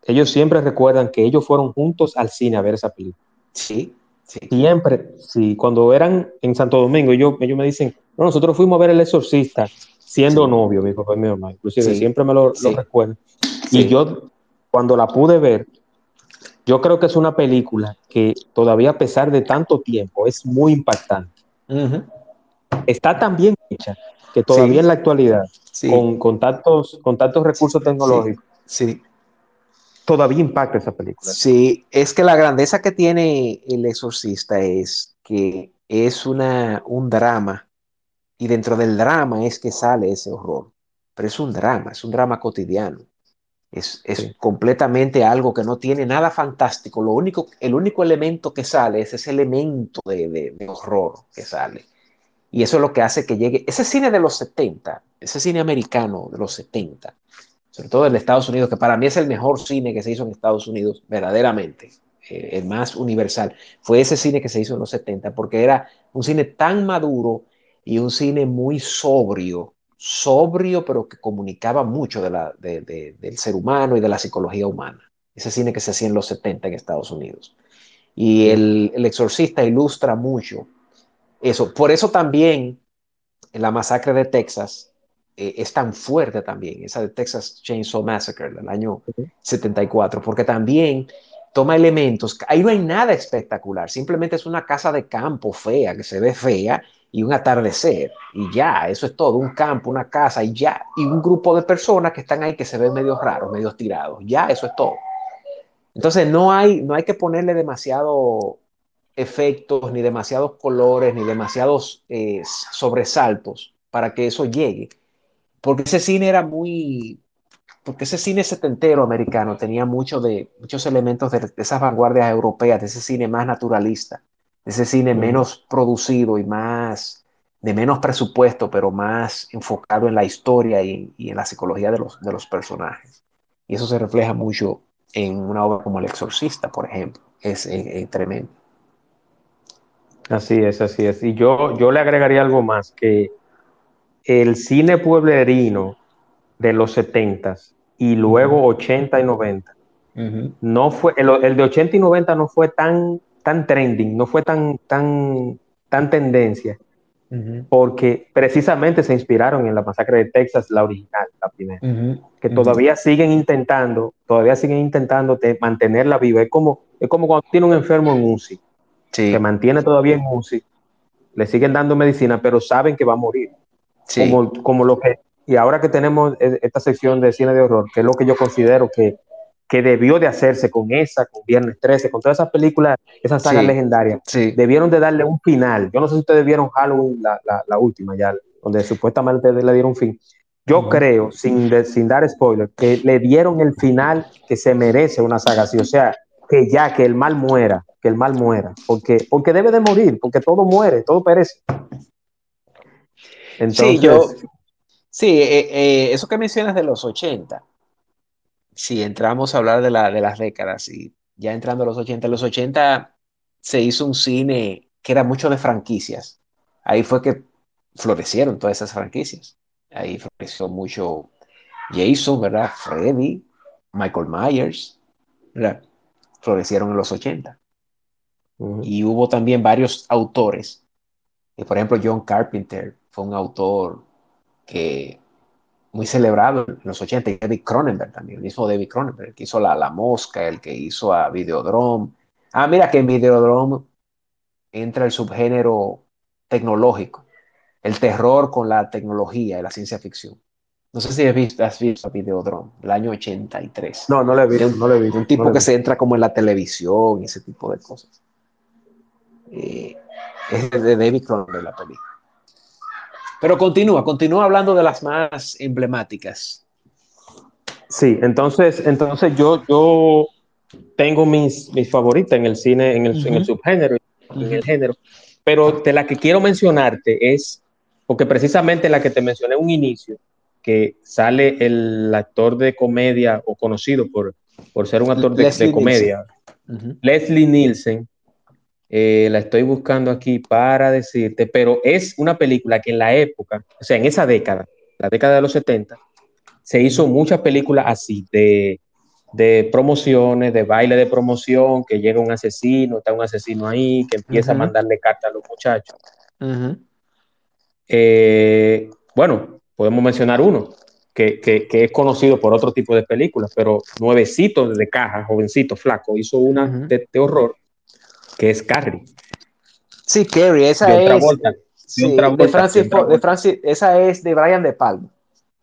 ellos siempre recuerdan que ellos fueron juntos al cine a ver esa película. Sí, sí. Siempre, sí. Cuando eran en Santo Domingo, ellos, ellos me dicen, no, nosotros fuimos a ver El Exorcista siendo novio, mi papá y mi mamá. Inclusive siempre me lo, lo recuerdan. Y yo, cuando la pude ver, yo creo que es una película que todavía a pesar de tanto tiempo es muy impactante. Está tan bien hecha que todavía en la actualidad, con, con, tantos, con tantos recursos tecnológicos, sí. todavía impacta esa película. Sí, es que la grandeza que tiene El Exorcista es que es una, un drama y dentro del drama es que sale ese horror. Pero es un drama, es un drama cotidiano. Es, es completamente algo que no tiene nada fantástico. Lo único, el único elemento que sale es ese elemento de, de horror que sale. Y eso es lo que hace que llegue ese cine de los 70, ese cine americano de los 70, sobre todo en Estados Unidos, que para mí es el mejor cine que se hizo en Estados Unidos, verdaderamente, eh, el más universal, fue ese cine que se hizo en los 70, porque era un cine tan maduro y un cine muy sobrio, sobrio, pero que comunicaba mucho de la, del ser humano y de la psicología humana. Ese cine que se hacía en los 70 en Estados Unidos. Y el, el exorcista ilustra mucho eso. Por eso también la masacre de Texas eh, es tan fuerte también, esa de Texas Chainsaw Massacre del año 74, porque también toma elementos, ahí no hay nada espectacular, simplemente es una casa de campo fea, que se ve fea, y un atardecer, y ya, eso es todo, un campo, una casa, y ya, y un grupo de personas que están ahí que se ven medio raros, medio tirados, ya, eso es todo. Entonces no hay, no hay que ponerle demasiado efectos, ni demasiados colores, ni demasiados eh, sobresaltos para que eso llegue. Porque ese cine era muy, porque ese cine setentero americano tenía mucho de, muchos elementos de, esas vanguardias europeas, de ese cine más naturalista, de ese cine menos producido y más, de menos presupuesto, pero más enfocado en la historia y, en la psicología de los, de los personajes. Y eso se refleja mucho en una obra como El Exorcista, por ejemplo. Es, tremendo. Así es, así es. Y yo, yo le agregaría algo más, que el cine pueblerino de los 70 y luego 80 y 90, no fue, el, de 80 y 90 no fue tan, tan trending, no fue tan, tan, tan tendencia, porque precisamente se inspiraron en la masacre de Texas, la original, la primera, que todavía siguen intentando, todavía siguen intentando mantenerla viva. Es como, es como cuando tiene un enfermo en UCI, que mantiene todavía en UCI, le siguen dando medicina, pero saben que va a morir. Como, como lo que, y ahora que tenemos e, esta sección de cine de horror, que es lo que yo considero que, que debió de hacerse con esa, con Viernes 13, con todas esas películas, esas sagas legendarias, debieron de darle un final. Yo no sé si ustedes vieron Halloween, la, la, última ya, donde supuestamente le dieron fin. Yo creo, sin, sin dar spoiler, que le dieron el final que se merece una saga así. O sea, que ya, que el mal muera, que el mal muera, porque, porque debe de morir, porque todo muere, todo perece sí, yo, sí eh, eh, eso que mencionas de los 80, si entramos a hablar de, la, de las décadas y ya entrando a los 80, los 80 se hizo un cine que era mucho de franquicias. Ahí fue que florecieron todas esas franquicias. Ahí floreció mucho Jason, ¿verdad? Freddy, Michael Myers, ¿verdad? Florecieron en los 80. Y hubo también varios autores, por ejemplo, John Carpenter, fue un autor que muy celebrado en los 80, y David Cronenberg también, el mismo David Cronenberg, el que hizo la, la Mosca, el que hizo a Videodrome. Ah, mira que en Videodrome entra el subgénero tecnológico, el terror con la tecnología y la ciencia ficción. No sé si has visto, has visto Videodrome, del año 83. No, no lo he visto. no lo he visto un tipo que se entra como en la televisión y ese tipo de cosas. Eh, es de David Cronenberg la película. Pero continúa, continúa hablando de las más emblemáticas. Sí, entonces, entonces yo, yo tengo mis, mis favoritas en el cine, en el, en el subgénero, en el género, pero de la que quiero mencionarte es, porque precisamente la que te mencioné un inicio, que sale el actor de comedia o conocido por, por ser un actor de, comedia, Leslie Nielsen, eh, la estoy buscando aquí para decirte, pero es una película que en la época, o sea, en esa década, la década de los 70, se hizo muchas películas así, de, promociones, de baile de promoción, que llega un asesino, está un asesino ahí, que empieza a mandarle cartas a los muchachos. Eh, bueno, podemos mencionar uno, que, es conocido por otro tipo de películas, pero nuevecito de caja, jovencito, flaco, hizo una de, horror que es Carrie. Sí, Carrie, esa es. de, Francis, de Francis, esa es de Brian De Palma.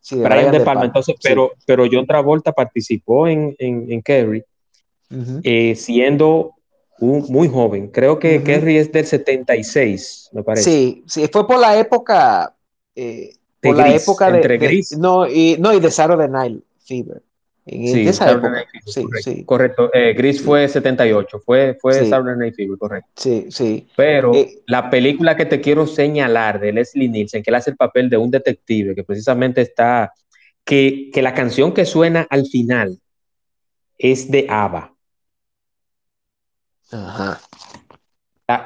Sí, de Brian, De, Palma. Entonces, pero, pero John Travolta participó en, en, en Carrie, eh, siendo un, muy joven. Creo que uh es del 76, me parece. Sí, sí, fue por la época. Eh, por la época de, entre Gris. no, y, no, y de Saturday Night Fever sí, esa época. sí, correcto. Sí. correcto. Eh, Gris fue 78, fue, fue Saturday Night Fever, correcto. Sí, sí. Pero eh, la película que te quiero señalar de Leslie Nielsen, que él hace el papel de un detective, que precisamente está, que, que la canción que suena al final es de ABBA. Ajá.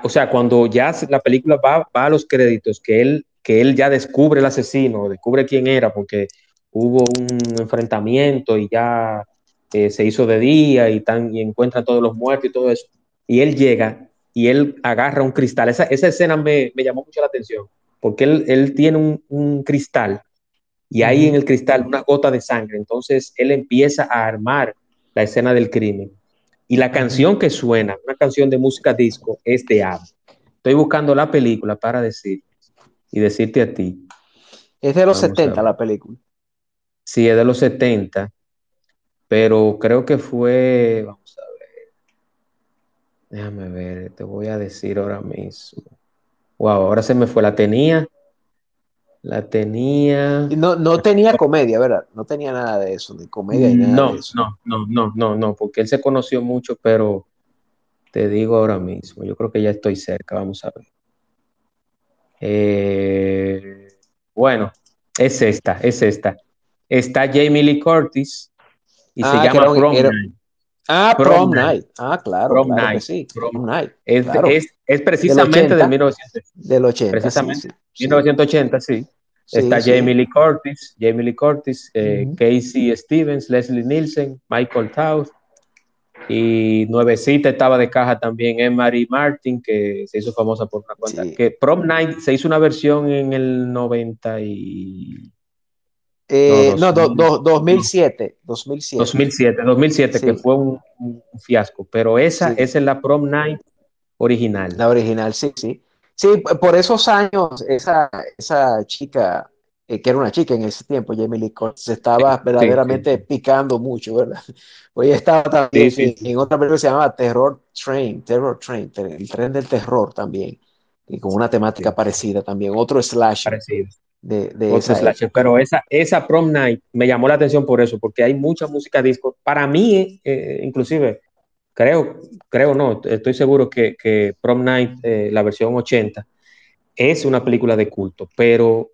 o sea, cuando ya la película va, va, a los créditos, que él que él ya descubre el asesino, descubre quién era, porque hubo un enfrentamiento y ya eh, se hizo de día y, tan, y encuentra todos los muertos y todo eso. Y él llega y él agarra un cristal. Esa, esa escena me, me, llamó mucho la atención, porque él, él tiene un, un, cristal y ahí en el cristal una gota de sangre. Entonces él empieza a armar la escena del crimen. Y la canción que suena, una canción de música disco, es de Ab. Estoy buscando la película para decir y decirte a ti. Es de los 70 la película. Sí, es de los 70, pero creo que fue, vamos a ver, déjame ver, te voy a decir ahora mismo. Wow, ahora se me fue, la tenía, la tenía. No, no tenía comedia, ¿verdad? No tenía nada de eso, ni comedia ni nada no, de eso. No, no, no, no, no, porque él se conoció mucho, pero te digo ahora mismo, yo creo que ya estoy cerca, vamos a ver. Eh, bueno, es esta, es esta está Jamie Lee Curtis y se ah, llama Prom Night. Ah, Prom, Night. Ah, claro, Prom Night. sí. Prom, Night. Es, es, precisamente del, 1980. Del 80. Precisamente. 1980, sí. está Jamie Lee Curtis, Jamie Lee Curtis, eh, Casey Stevens, Leslie Nielsen, Michael Taus. Y nuevecita estaba de caja también Emily Martin, que se hizo famosa por una cuenta. Que Prom Night se hizo una versión en el 90 y eh, no, 2007, 2007. 2007, 2007, que fue un, fiasco, pero esa, es la prom night original. La original, sí, sí. Sí, por esos años, esa, esa chica, eh, que era una chica en ese tiempo, Jamie Lee Curtis, estaba verdaderamente picando mucho, ¿verdad? Hoy estaba también en, otra película que se llama Terror Train, Terror Train, el tren del terror también, y con una temática parecida también, otro slash. Parecido de, esa pero esa, esa prom night me llamó la atención por eso, porque hay mucha música disco. Para mí, eh, inclusive, creo, creo no, estoy seguro que, que prom night, eh, la versión 80, es una película de culto, pero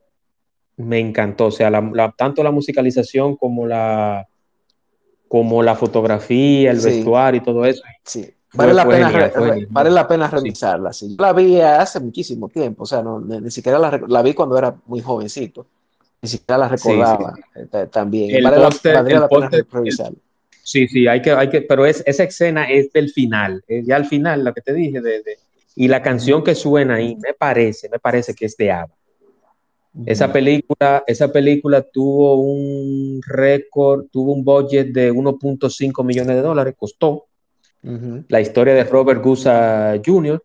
me encantó, o sea, tanto la musicalización como la, como la fotografía, el vestuario y todo eso. Sí. Vale, la, pena, vale la pena revisarla. Sí. Yo la vi hace muchísimo tiempo, o sea, no, ni, siquiera la, la, vi cuando era muy jovencito, ni siquiera la recordaba eh, también. vale, la, pena revisarla. Sí, sí, hay que, hay que, pero es, esa escena es del final, ya al final, la que te dije, de, y la canción que suena ahí, me parece, me parece que es de Ava. Esa película, esa película tuvo un récord, tuvo un budget de 1.5 millones de dólares, costó, la historia de Robert Gusa Jr.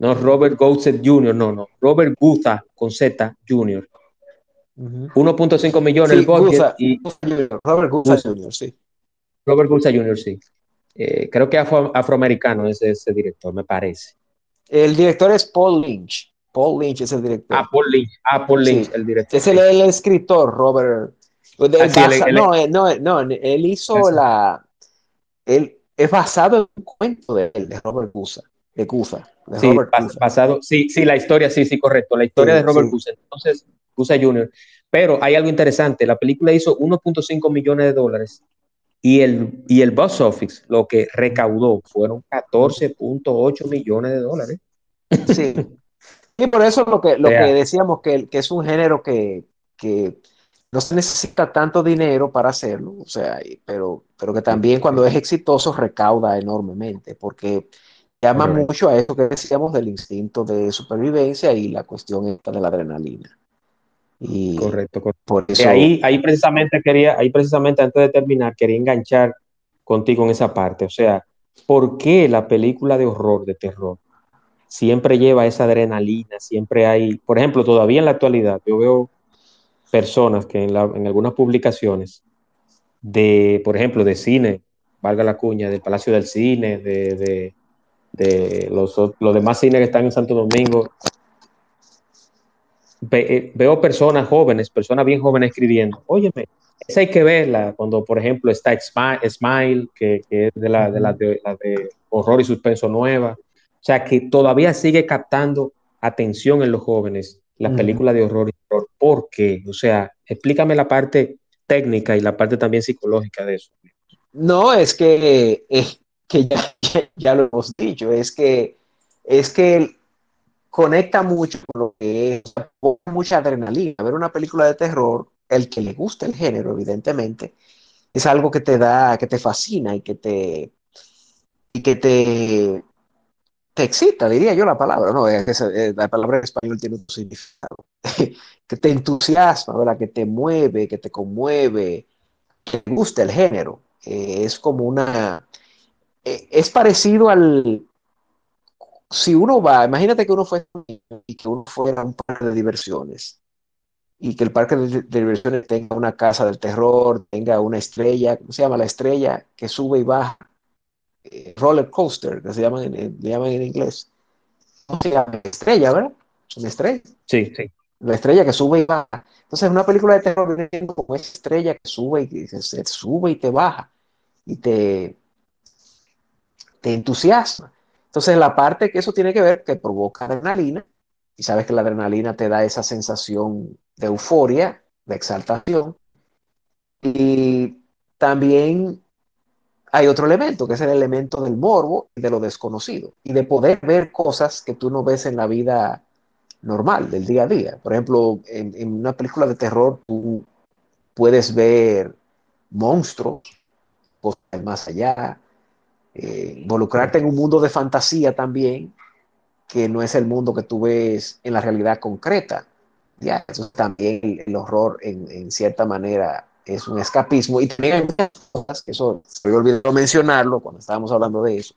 No, Robert Goetze Jr., no, no. Robert Gusa con Z Jr. 1.5 millones el budget y Robert Gusa Jr., sí. Robert Gusa Jr., sí. Eh, creo que afroamericano es ese director, me parece. El director es Paul Lynch. Paul Lynch es el director. Ah, Paul Lynch, ah, Paul Lynch el director. Es el, el escritor, Robert. Ah, no, no, no, él hizo la. Él, es basado en un cuento de, de Robert Gusa, de Gusa. sí, basado, sí, sí, la historia, sí, sí, correcto, la historia de Robert Gusa, entonces Gusa Jr. Pero hay algo interesante, la película hizo 1.5 millones de dólares y el, y el box office, lo que recaudó, fueron 14.8 millones de dólares. Sí. Y por eso lo que, lo que decíamos, que, que es un género que, que no se necesita tanto dinero para hacerlo, o sea, pero, pero que también cuando es exitoso recauda enormemente, porque llama mucho a eso que decíamos del instinto de supervivencia y la cuestión esta de la adrenalina. Y correcto, correcto. Por eso, ahí, ahí precisamente quería, ahí precisamente antes de terminar, quería enganchar contigo en esa parte. O sea, ¿por qué la película de horror, de terror, siempre lleva esa adrenalina? Siempre hay, por ejemplo, todavía en la actualidad, yo veo personas que en, algunas publicaciones de, por ejemplo, de cine, valga la cuña, del Palacio del Cine, de, los, demás cines que están en Santo Domingo, eh, veo personas jóvenes, personas bien jóvenes escribiendo, óyeme, esa hay que verla, cuando por ejemplo está Smile, que, es de la, de la de horror y suspenso nueva, o sea, que todavía sigue captando atención en los jóvenes la película de horror y horror. ¿Por qué? O sea, explícame la parte técnica y la parte también psicológica de eso. No, es que, es que ya, lo hemos dicho, es que, es que conecta mucho con lo que es mucha adrenalina. Ver una película de terror, el que le gusta el género, evidentemente, es algo que te da, que te fascina y que te, y que te, te excita, diría yo la palabra, ¿no? la palabra en español tiene un significado. que te entusiasma, ¿verdad? Que te mueve, que te conmueve, que te gusta el género. Eh, es como una... Eh, es parecido al... Si uno va, imagínate que uno fue y que uno fuera a un parque de diversiones y que el parque de, diversiones tenga una casa del terror, tenga una estrella, ¿cómo se llama? La estrella que sube y baja, eh, roller coaster, que se llaman en, llaman en inglés. Estrella, ¿verdad? Es una estrella. Sí, sí. La estrella que sube y baja. Entonces, una película de terror viene como esa estrella que sube y se sube y te baja y te, te entusiasma. Entonces, la parte que eso tiene que ver, que provoca adrenalina, y sabes que la adrenalina te da esa sensación de euforia, de exaltación, y también hay otro elemento, que es el elemento del morbo y de lo desconocido, y de poder ver cosas que tú no ves en la vida normal, del día a día. Por ejemplo, en, una película de terror tú puedes ver monstruos, cosas más allá, eh, involucrarte en un mundo de fantasía también, que no es el mundo que tú ves en la realidad concreta. Ya, eso también el horror en, cierta manera es un escapismo y también hay muchas cosas que eso, se me olvidó mencionarlo cuando estábamos hablando de eso,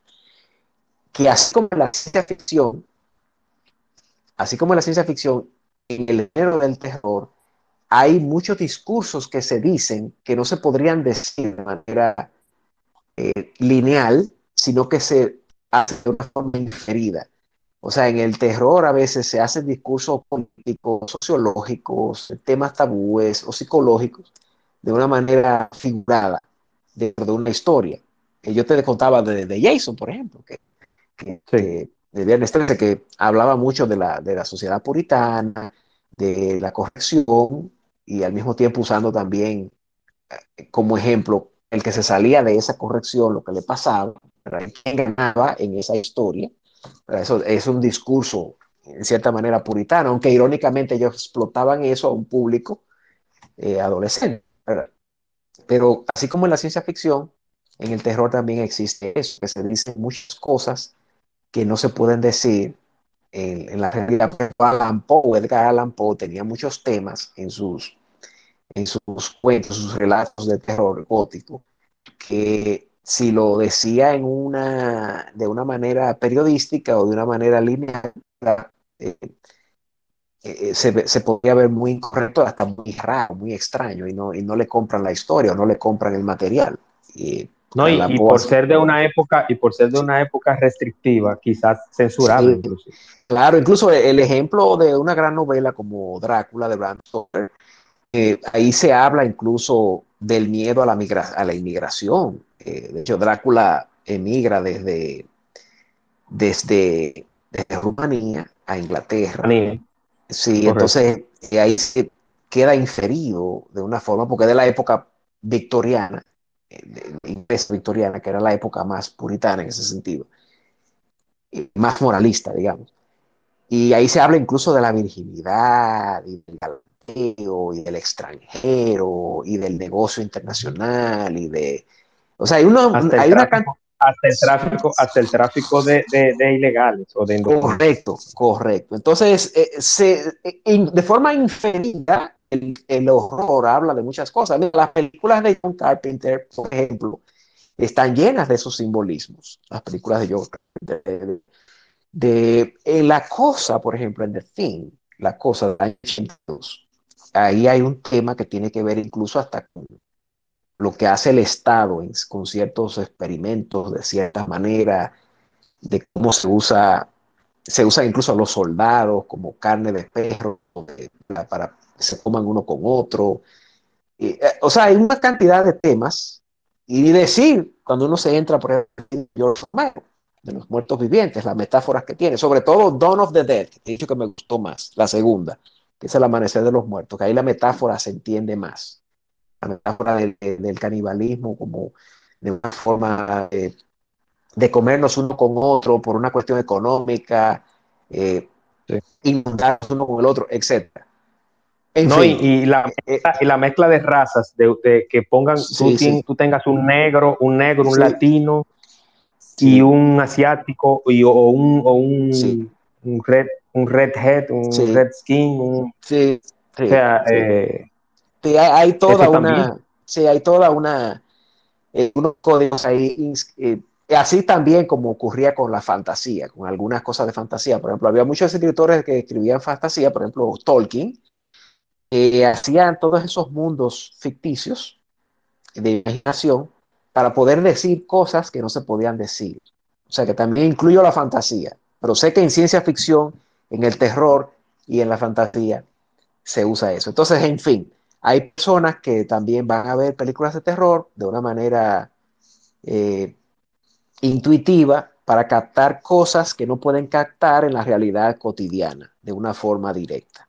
que así como la ciencia ficción, así como la ciencia ficción, en el género del terror, hay muchos discursos que se dicen que no se podrían decir de manera eh, lineal, sino que se hace de una forma inferida. O sea, en el terror a veces se hacen discursos políticos, sociológicos, temas tabúes o psicológicos de una manera figurada dentro de una historia. Yo te contaba de, Jason, por ejemplo, que, que, de Viernes 13, que hablaba mucho de la, de la sociedad puritana, de la corrección y al mismo tiempo usando también eh, como ejemplo el que se salía de esa corrección, lo que le pasaba, quién ganaba en esa historia. Eso es un discurso en cierta manera puritano, aunque irónicamente ellos explotaban eso a un público eh, adolescente. Pero así como en la ciencia ficción, en el terror también existe eso, que se dicen muchas cosas que no se pueden decir en, la realidad. Alan Poe, Edgar Allan Poe tenía muchos temas en sus, en sus cuentos, sus relatos de terror gótico, que si lo decía en una, de una manera periodística o de una manera lineal, eh, eh, se, se, podía ver muy incorrecto, hasta muy raro, muy extraño, y no, y no le compran la historia o no le compran el material. Y no, y, por ser de una época, y por ser de una época restrictiva, quizás censurable Claro, incluso el ejemplo de una gran novela como Drácula de Bram Stoker, eh, ahí se habla incluso del miedo a la, a la inmigración. Eh, de hecho, Drácula emigra desde, desde, Rumanía a Inglaterra. Sí, entonces eh, ahí se queda inferido de una forma, porque de la época victoriana, inglesa victoriana, que era la época más puritana en ese sentido, más moralista, digamos. Y ahí se habla incluso de la virginidad y del galanteo y del extranjero y del negocio internacional y de... O sea, hay, uno, hay una hasta el tráfico, hasta el tráfico de, de, ilegales o de Correcto, correcto. Entonces, eh, se, eh, de forma inferida, el, horror habla de muchas cosas. Las películas de John Carpenter, por ejemplo, están llenas de esos simbolismos. Las películas de John Carpenter. De, La Cosa, por ejemplo, en The Thing, La Cosa de ahí hay un tema que tiene que ver incluso hasta con lo que hace el Estado con ciertos experimentos de cierta manera, de cómo se usa, se usa incluso a los soldados como carne de perro para se coman uno con otro. Eh, o sea, hay una cantidad de temas y decir, cuando uno se entra por ejemplo, de los muertos vivientes, las metáforas que tiene, sobre todo Dawn of the Dead, que he dicho que me gustó más, la segunda, que es el amanecer de los muertos, que ahí la metáfora se entiende más. La metáfora del, canibalismo como de una forma de comernos uno con otro por una cuestión económica, eh, inundados uno con el otro, etc. no, y, la, y, la, mezcla de razas, de, que pongan, tú, tengas un negro, un negro, un latino y un asiático y, o un, o un, un, red, un redhead, un red skin, un, sí, o sea, eh, hay, toda una, sí, hay toda una, eh, unos códigos ahí, eh, así también como ocurría con la fantasía, con algunas cosas de fantasía. Por ejemplo, había muchos escritores que escribían fantasía, por ejemplo, Tolkien, que hacían todos esos mundos ficticios de imaginación para poder decir cosas que no se podían decir. O sea que también incluyo la fantasía, pero sé que en ciencia ficción, en el terror y en la fantasía se usa eso. Entonces, en fin, hay personas que también van a ver películas de terror de una manera eh, intuitiva para captar cosas que no pueden captar en la realidad cotidiana de una forma directa.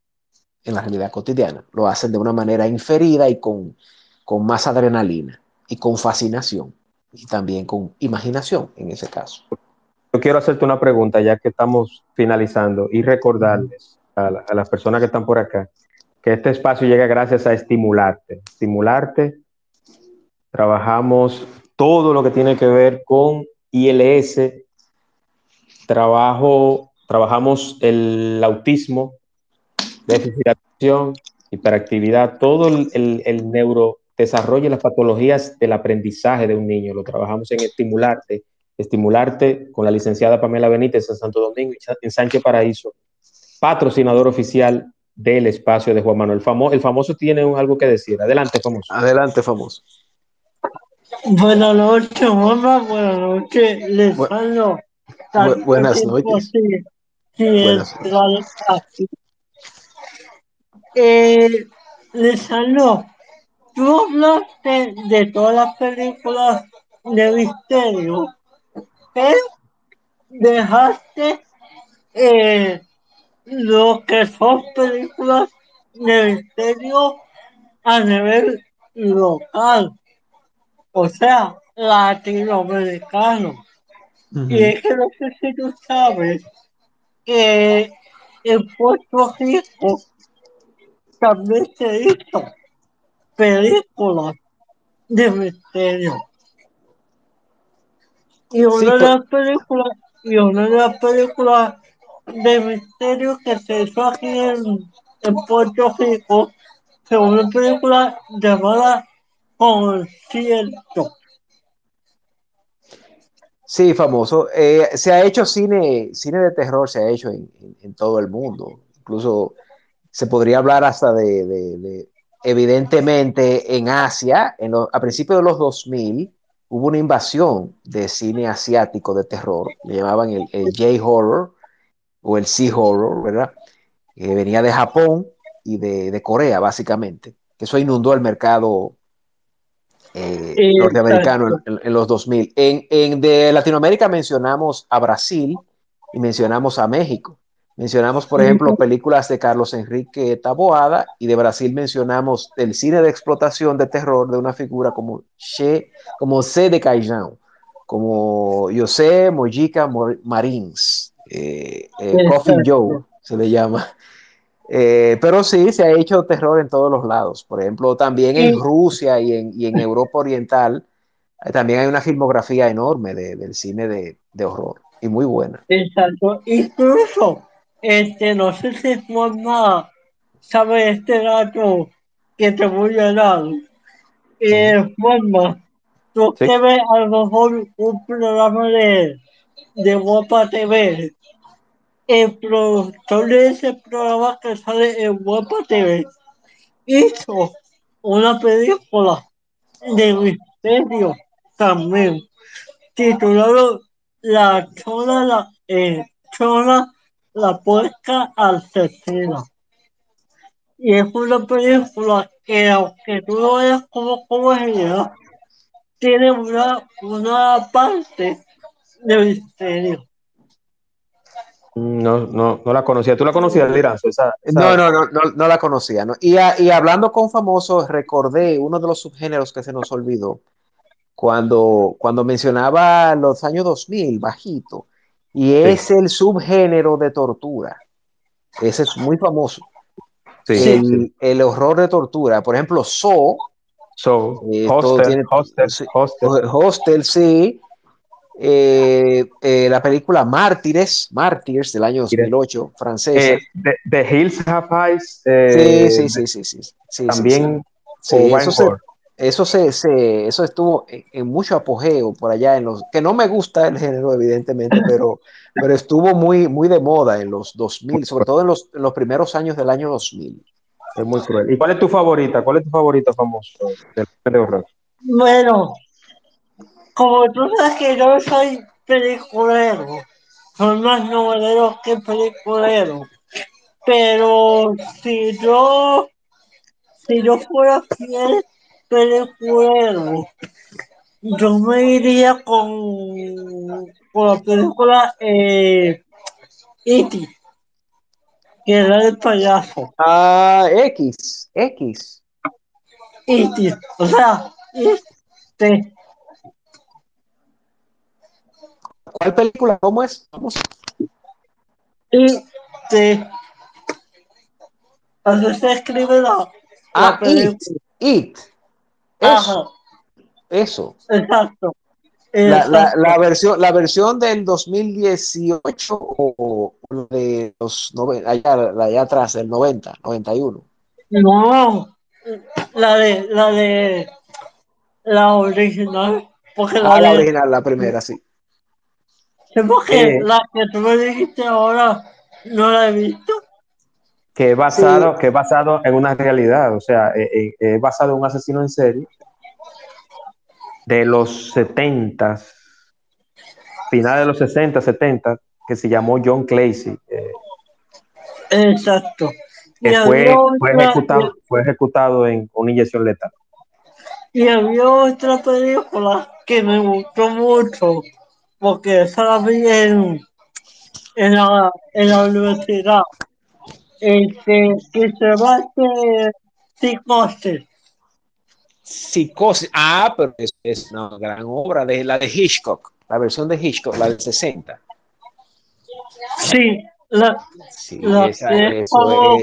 En la realidad cotidiana. Lo hacen de una manera inferida y con, con más adrenalina y con fascinación y también con imaginación en ese caso. Yo quiero hacerte una pregunta ya que estamos finalizando y recordarles a, a las personas que están por acá que este espacio llega gracias a estimularte. Estimularte, trabajamos todo lo que tiene que ver con ILS, trabajo, trabajamos el autismo, déficit de atención, hiperactividad, todo el, el, neurodesarrollo y las patologías del aprendizaje de un niño. Lo trabajamos en estimularte, estimularte con la licenciada Pamela Benítez en Santo Domingo en Sánchez Paraíso, patrocinador oficial del espacio de Juan Manuel. el famoso tiene algo que decir. Adelante, famoso. Adelante, famoso. Buenas noches, mamá. Buenas noches, les buenas noches. Sí, buenas noches. Eh, tú hablaste de todas las películas de misterio, pero dejaste eh, lo que son películas de misterio a nivel local, o sea, latinoamericano. Y es que no sé si tú sabes que en Puerto Rico también se hizo películas de misterio. Y una de las películas, y una de las películas de misterio que se hizo aquí en, Puerto Rico, según una película llamada Concierto. Sí, famoso. Eh, se ha hecho cine, cine de terror, se ha hecho en, todo el mundo. Incluso se podría hablar hasta de, evidentemente, en Asia, en a principios de los 2000, hubo una invasión de cine asiático de terror, le llamaban el, el J-Horror, o el Sea Horror, ¿verdad? Que venía de Japón y de, Corea, básicamente. Que eso inundó el mercado eh, norteamericano en, los 2000. En, en, de Latinoamérica mencionamos a Brasil y mencionamos a México. Mencionamos, por ejemplo, películas de Carlos Enrique Taboada y de Brasil mencionamos el cine de explotación de terror de una figura como Che, como C. de Caijan, como José Mojica Marins, eh, eh, Coffin Joe se le llama. Eh, pero sí, se ha hecho terror en todos los lados. Por ejemplo, también en Rusia y en, Europa Oriental, también hay una filmografía enorme del cine de, horror y muy buena. Exacto. Incluso, este, no sé si forma sabe este dato que te voy a dar. Eh, forma, tú que ves a lo mejor un programa de, de Guapa TV el productor de ese programa que sale en Guapa TV hizo una película de misterio también, titulado La Chola, la, eh, Chola, la puerca asesina. Y es una película que aunque tú lo veas como comedia, tiene una, una parte de misterio. No, no, no la conocía. ¿Tú la conocías, Liranzo? No, no, no, no, la conocía. Y, y, hablando con famosos, recordé uno de los subgéneros que se nos olvidó cuando, cuando mencionaba los años 2000, bajito, y es el subgénero de tortura. Ese es muy famoso. Sí, el, horror de tortura. Por ejemplo, So. So, eh, hostel, hostel, hostel, sí. Eh, eh, la película Mártires, Mártires del año 2008, francesa. The, Hills Have Eyes. sí, sí, sí, sí, sí, También. eso, se, eso, estuvo en, mucho apogeo por allá en los que no me gusta el género evidentemente pero pero estuvo muy muy de moda en los 2000 sobre todo en los, en los primeros años del año 2000 es muy cruel. ¿Y cuál es tu favorita? ¿Cuál es tu favorita famoso de horror? Bueno, como tú sabes que yo soy peliculero, soy más novelero que peliculero. Pero si yo, si yo fuera fiel peliculero, yo me iría con, con la película eh, E.T que era el payaso. Ah, X, X. Y, o sea, este. ¿Cuál película? ¿Cómo es? Vamos. Este. Así se escribe la, ah, It. It. Eso. Eso. Exacto. La, versión, la versión del 2018 o, de los allá, allá atrás, del 90, 91. No, la de la de la original. Porque la, ah, la original, la primera, sí. Porque eh, la que tú me dijiste ahora no la he visto. Que es basado, que basado en una realidad, o sea, es, eh, eh, es basado en un asesino en serie de los 70, finales de los 60, 70, que se llamó John Clancy. Eh, Exacto. fue, ejecutado, fue ejecutado en una inyección letal. Y había otra película que me gustó mucho, porque la vi en, la, en la universidad, este, que se va a hacer psicosis. Psicosis. Ah, pero es, una gran obra de la de Hitchcock, la versión de Hitchcock, la del 60. Sí, la, sí, esa, es, como,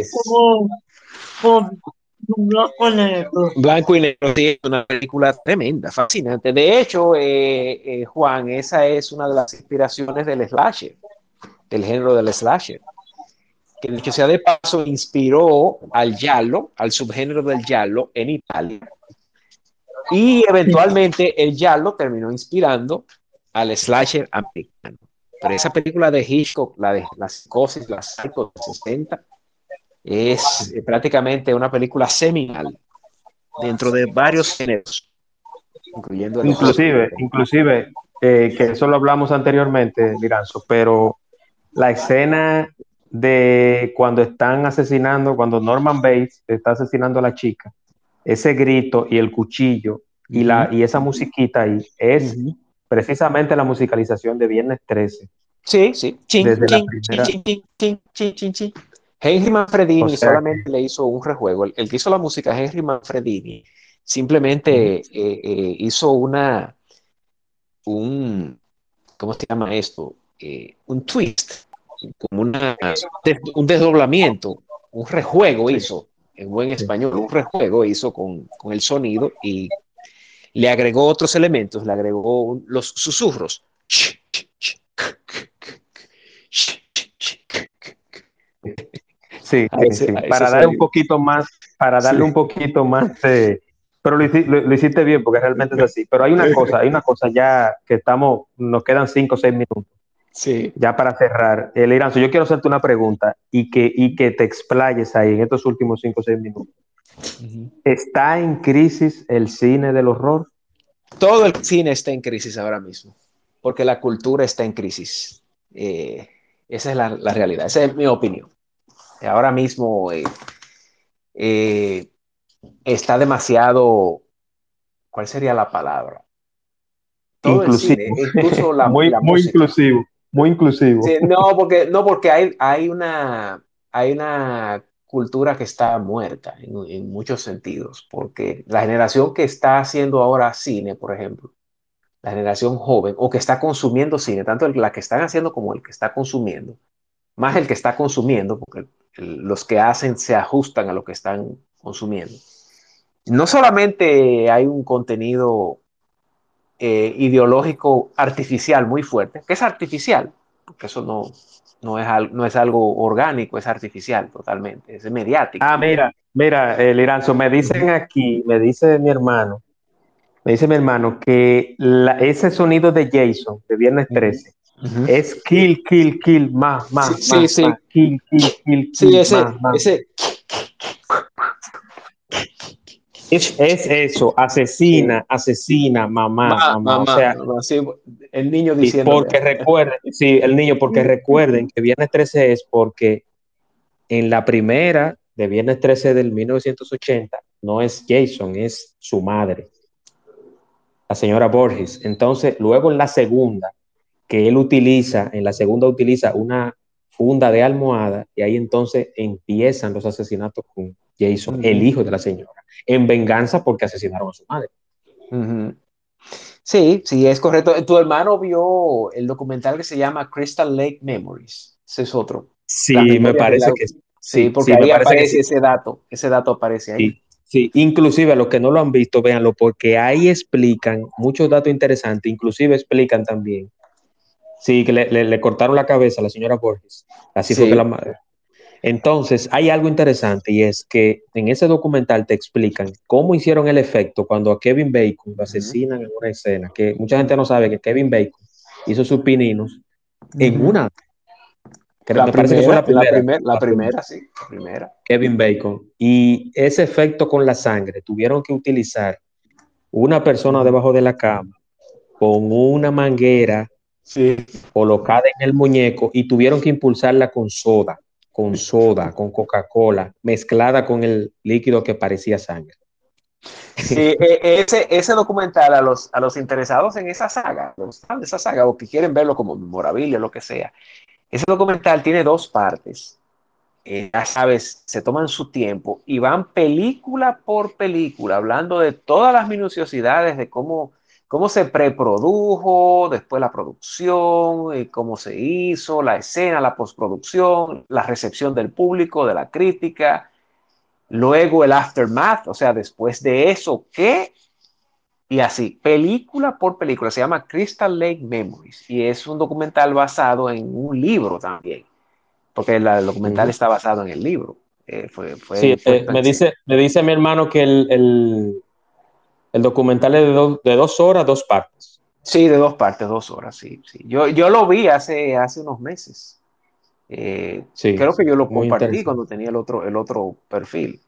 blanco y negro. Blanco y negro, es una película tremenda, fascinante. De hecho, eh, eh, Juan, esa es una de las inspiraciones del slasher, del género del slasher que dicho sea de paso inspiró al giallo, al subgénero del giallo en Italia, y eventualmente el lo terminó inspirando al slasher americano. Pero esa película de Hitchcock, la de la psicosis, la de 60, es prácticamente una película seminal dentro de varios géneros, incluyendo inclusive, inclusive eh, que eso lo hablamos anteriormente, Miranzo, pero la escena de cuando están asesinando, cuando Norman Bates está asesinando a la chica, ese grito y el cuchillo y, la, y esa musiquita ahí es precisamente la musicalización de Viernes 13. Sí, sí. Henry Manfredini solamente le hizo un rejuego. El, que hizo la música, Henry Manfredini, simplemente eh, eh, hizo una, un, ¿cómo se llama esto? Eh, un twist, como una, un desdoblamiento, un rejuego hizo en buen español, un rejuego hizo con, el sonido y le agregó otros elementos, le agregó los susurros. Sí, para darle un poquito más, para darle un poquito más pero lo, hiciste bien porque realmente es así. Pero hay una cosa, hay una cosa ya que estamos, nos quedan cinco o seis minutos. Sí. Ya para cerrar, el Iranzo, yo quiero hacerte una pregunta y que, y que te explayes ahí en estos últimos cinco o seis minutos. ¿Está en crisis el cine del horror? Todo el cine está en crisis ahora mismo, porque la cultura está en crisis. Eh, esa es la, realidad, esa es mi opinión. Ahora mismo eh, eh, está demasiado, ¿cuál sería la palabra? inclusivo. incluso la, muy, muy inclusivo muy inclusivo. no, porque, no, porque hay, hay, una, hay una cultura que está muerta en, muchos sentidos, porque la generación que está haciendo ahora cine, por ejemplo, la generación joven, o que está consumiendo cine, tanto la que están haciendo como el que está consumiendo, más el que está consumiendo, porque los que hacen se ajustan a lo que están consumiendo. No solamente hay un contenido eh, ideológico artificial muy fuerte, que es artificial, porque eso no, no, es, no es algo orgánico, es artificial totalmente, es mediático. Ah, mira, mira, el eh, Liranzo, me dicen aquí, me dice mi hermano, me dice mi hermano que ese sonido de Jason de Viernes 13 es kill, kill, kill, más, más, sí, más, sí, kill, kill, kill, sí, ese, ese. Es, eso, asesina, asesina, mamá, mamá, o sea, el niño diciendo. Porque recuerden, sí, el niño, porque recuerden que Viernes 13 es porque en la primera de Viernes 13 del 1980 no es Jason, es su madre, la señora Borges. Entonces, luego en la segunda, que él utiliza, en la segunda utiliza una funda de almohada y ahí entonces empiezan los asesinatos con Jason, el hijo de la señora en venganza porque asesinaron a su madre. Sí, sí, es correcto. Tu hermano vio el documental que se llama Crystal Lake Memories. Ese es otro. Sí, me parece que sí. porque ahí aparece ese dato. Ese dato aparece ahí. Sí, inclusive a los que no lo han visto, véanlo, porque ahí explican muchos datos interesantes, inclusive explican también. Sí, que le, cortaron la cabeza a la señora Borges. Así fue que la madre. Entonces, hay algo interesante y es que en ese documental te explican cómo hicieron el efecto cuando a Kevin Bacon lo asesinan en una escena, que mucha gente no sabe que Kevin Bacon hizo sus pininos en una. Que me parece que fue la primera. La, primera, sí, la primera. Kevin Bacon. Y ese efecto con la sangre, tuvieron que utilizar una persona debajo de la cama con una manguera colocada en el muñeco y tuvieron que impulsarla con soda con soda, con Coca-Cola, mezclada con el líquido que parecía sangre. Sí, e, ese, ese documental a los, a los interesados en esa saga, los de esa saga o que quieren verlo como memorabilia, lo que sea, ese documental tiene dos partes. Eh, ya sabes, se toman su tiempo y van película por película hablando de todas las minuciosidades de cómo cómo se preprodujo, después la producción, y cómo se hizo, la escena, la postproducción, la recepción del público, de la crítica, luego el aftermath, o sea, después de eso, ¿qué? Y así, película por película, se llama Crystal Lake Memories y es un documental basado en un libro también, porque el, documental está basado en el libro. Eh, sí, eh, me, dice, me dice mi hermano que el el documental es de, dos horas, dos partes. Sí, de dos partes, dos horas, sí. sí. Yo, yo lo vi hace, hace unos meses. Eh, sí, creo que yo lo compartí cuando tenía el otro, el otro perfil.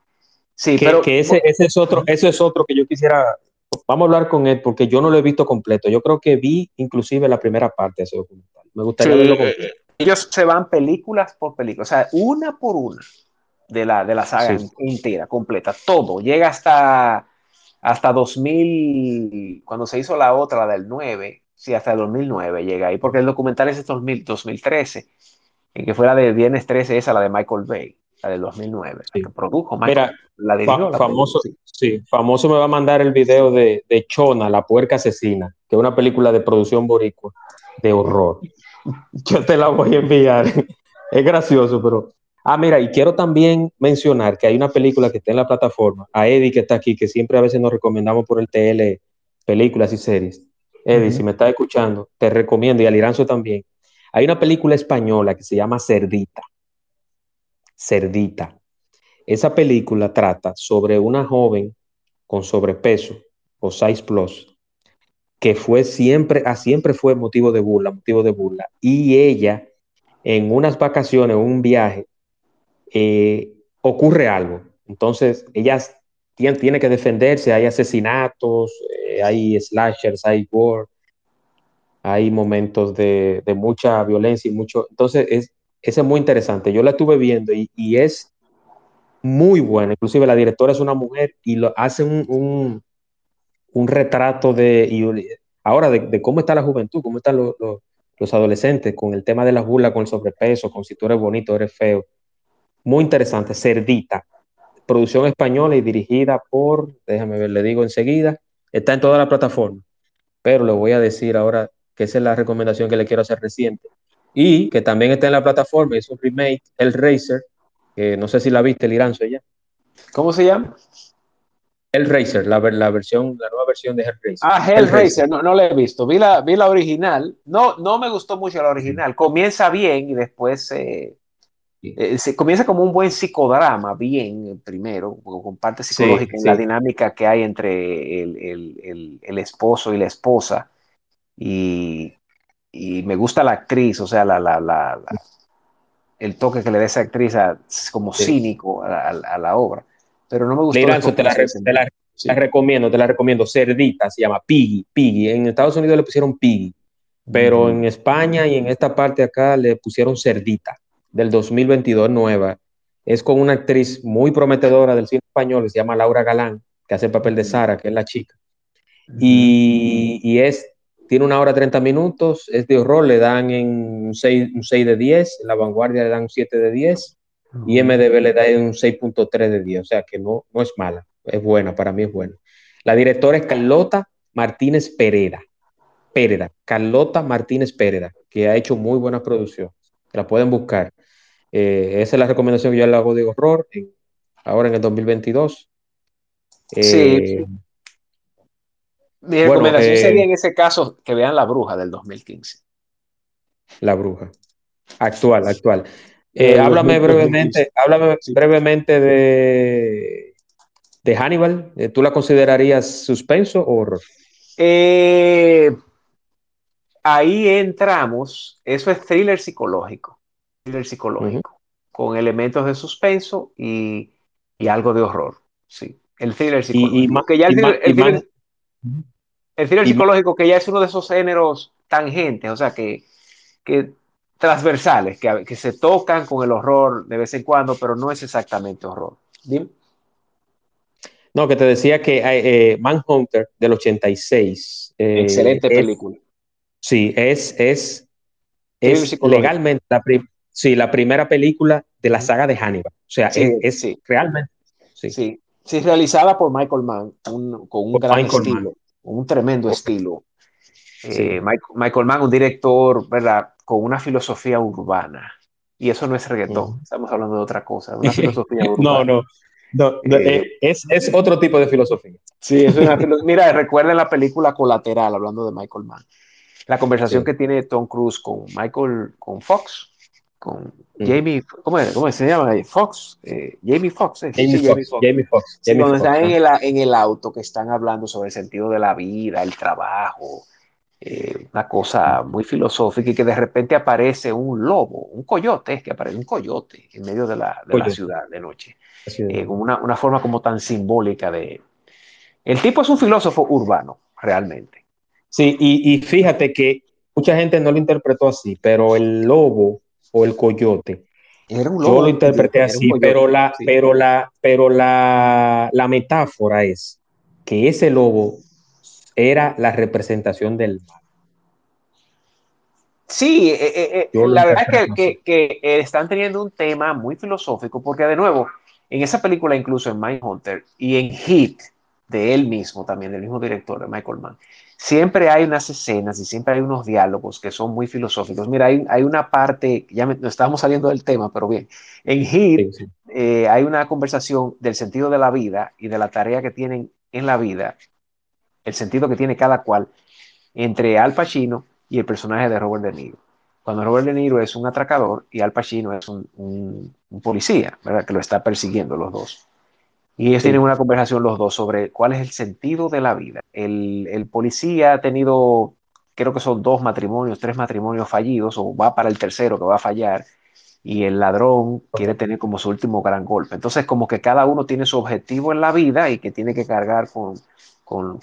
Sí, pero que ese, ese, es otro, ese es otro que yo quisiera. Vamos a hablar con él porque yo no lo he visto completo. Yo creo que vi inclusive la primera parte de ese documental. Me gustaría verlo completo. Ellos se van películas por película, o sea, una por una de la, de la saga entera, completa, todo. Llega hasta hasta 2000, cuando se hizo la otra, la del 9, sí, hasta el 2009 llega ahí, porque el documental es de 2013, en que fue la de Viernes 13, esa, la de Michael Bay, la del 2009, que produjo Michael, Mira, la famoso, sí. famoso me va a mandar el video de, de Chona, la puerca asesina, que es una película de producción boricua, de horror. Yo te la voy a enviar. es gracioso, pero Ah, mira, y quiero también mencionar que hay una película que está en la plataforma, a Eddie que está aquí, que siempre a veces nos recomendamos por el TL películas y series. Eddie, si me estás escuchando, te recomiendo, y al Iranzo también. Hay una película española que se llama Cerdita. Cerdita. Esa película trata sobre una joven con sobrepeso o size plus, que fue siempre, ah, siempre fue motivo de burla, motivo de burla. Y ella, en unas vacaciones, un viaje, eh, ocurre algo. Entonces, ella tiene, tiene que defenderse, hay asesinatos, eh, hay slashers, hay gore, hay momentos de, mucha violencia y mucho... Entonces, es, es muy interesante. Yo la estuve viendo y, es muy buena. Inclusive la directora es una mujer y lo, hace un, un, retrato de... ahora, de, cómo está la juventud, cómo están los adolescentes con el tema de la burla, con el sobrepeso, con si tú eres bonito, eres feo muy interesante, Cerdita, producción española y dirigida por, déjame ver, le digo enseguida, está en toda la plataforma, pero le voy a decir ahora que esa es la recomendación que le quiero hacer reciente, y que también está en la plataforma, es un remake, El Racer, no sé si la viste, Liranzo, ya. ¿Cómo se llama? Hellraiser, la, la versión, la nueva versión de Hellraiser. Ah, Hellraiser, No, no la he visto. Vi la, vi la original. No, no me gustó mucho la original. Comienza bien y después eh, se comienza como un buen psicodrama, bien primero, con parte psicológica en la dinámica que hay entre el, el, el, esposo y la esposa. Y, y, me gusta la actriz, o sea, la, la, la, el toque que le da esa actriz como cínico a, a la obra pero no me gustó. te, la, recomiendo, te la recomiendo. Cerdita se llama Piggy, Piggy. En Estados Unidos le pusieron Piggy, pero en España y en esta parte acá le pusieron Cerdita, del 2022, nueva. Es con una actriz muy prometedora del cine español, que se llama Laura Galán, que hace el papel de Sara, que es la chica. Y, es, tiene una hora 30 minutos, es de horror, le dan en un 6, un 6 de 10, en la vanguardia le dan un 7 de 10 y MDB le da un 6.3 de 10, o sea que no, no es mala, es buena, para mí es buena. La directora es Carlota Martínez Pereira, Pereira, Carlota Martínez Pereira, que ha hecho muy buena producción, la pueden buscar. Eh, esa es la recomendación que yo le hago de horror ahora en el 2022. sí. Eh, Mi recomendación eh, sería en ese caso que vean La Bruja del 2015. La Bruja. Actual, actual. Eh, háblame brevemente, háblame brevemente de, de Hannibal. ¿Tú la considerarías suspenso o horror? Eh, ahí entramos, eso es thriller psicológico, thriller psicológico, con elementos de suspenso y, algo de horror. Sí, el thriller psicológico. Y, el, thriller, psicológico que ya es uno de esos géneros tangentes, o sea que, que transversales que, que, se tocan con el horror de vez en cuando, pero no es exactamente horror. Dime. No, que te decía que eh, Manhunter del 86. Eh, Excelente película. Sí, es, es, es legalmente la, sí, la primera película de la saga de Hannibal. O sea, es, realmente. Sí. sí. sí, realizada por Michael Mann, con un gran estilo, un tremendo estilo. Eh, Michael Mann, un director, ¿verdad? con una filosofía urbana. Y eso no es reggaetón, estamos hablando de otra cosa, una filosofía urbana. no, no, eh, eh, es, otro tipo de filosofía. Sí, es una Mira, recuerden la película Colateral, hablando de Michael Mann. La conversación que tiene Tom Cruise con Michael, con Fox, con Jamie, ¿cómo, se llama? Fox, eh, Jamie Fox. Jamie, Fox, Jamie Fox. donde están en el, en el auto que están hablando sobre el sentido de la vida, el trabajo, eh, una cosa muy filosófica y que de repente aparece un lobo, un coyote, que aparece un coyote en medio de la, ciudad de noche, eh, con una, una, forma como tan simbólica de... El tipo es un filósofo urbano, realmente. Sí, y, fíjate que mucha gente no lo interpretó así, pero el lobo o el coyote, Era un lobo, yo lo interpreté así, pero la, pero la, pero la, la metáfora es que ese lobo era la representación del mal. Sí, eh, eh, eh, la verdad es que, están teniendo un tema muy filosófico, porque de nuevo, en esa película, incluso en Mindhunter y en Hit, de él mismo también, del mismo director de Michael Mann, siempre hay unas escenas y siempre hay unos diálogos que son muy filosóficos. Mira, hay, una parte, ya no estamos saliendo del tema, pero bien, en Hit hay una conversación del sentido de la vida y de la tarea que tienen en la vida el sentido que tiene cada cual entre Al Pacino y el personaje de Robert De Niro. Cuando Robert De Niro es un atracador y Al Pacino es un, policía, ¿verdad? Que lo está persiguiendo los dos. Y ellos tienen una conversación los dos sobre cuál es el sentido de la vida. El, el, policía ha tenido, creo que son dos matrimonios, tres matrimonios fallidos, o va para el tercero que va a fallar, y el ladrón quiere tener como su último gran golpe. Entonces, como que cada uno tiene su objetivo en la vida y que tiene que cargar con, con,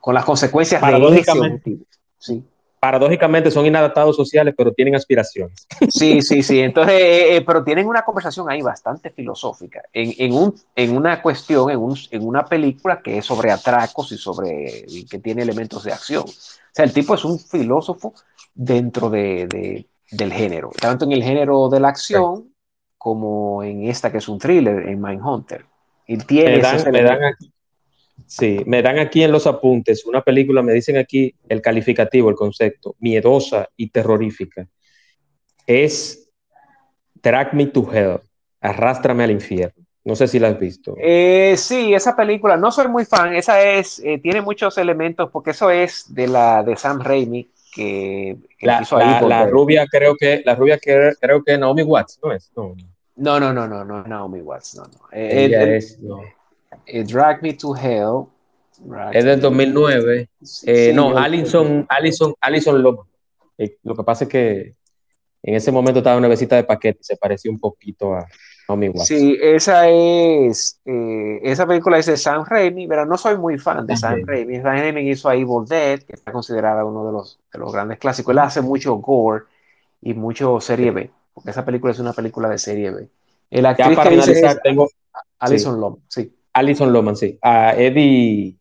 con, las consecuencias paradójicamente, Sí. Paradójicamente son inadaptados sociales, pero tienen aspiraciones. Sí, sí, sí. Entonces, eh, eh, pero tienen una conversación ahí bastante filosófica en, en, un, en una cuestión, en, un, en una película que es sobre atracos y sobre que tiene elementos de acción. O sea, el tipo es un filósofo dentro de, del género, tanto en el género de la acción como en esta que es un thriller, en Mindhunter. Y tiene me dan, aquí, Sí, me dan aquí en los apuntes una película, me dicen aquí el calificativo, el concepto, miedosa y terrorífica. Es Drag Me to Hell, Arrástrame al infierno. No sé si la has visto. Eh, sí, esa película, no soy muy fan, esa es, eh, tiene muchos elementos, porque eso es de la de Sam Raimi, que, la, hizo ahí la, rubia creo que, la rubia que, creo que Naomi Watts, ¿no es? No, no, no, no, no, Naomi Watts, no, no. Eh, Ella es, no. Drag Me to Hell. es del 2009. no, Alison, Alison, Alison Loman. lo que pasa es que en ese momento estaba una besita de paquete y se parecía un poquito a, Sí, esa es, eh, esa película es de Sam Raimi, pero no soy muy fan de Sam Raimi. Sam Raimi hizo ahí Evil Dead, que está considerada uno de los, de los grandes clásicos. Él hace mucho gore y mucho serie B, porque esa película es una película de serie B. El actriz para que tengo Alison Loman, sí. Alison Loman, sí. A Eddie,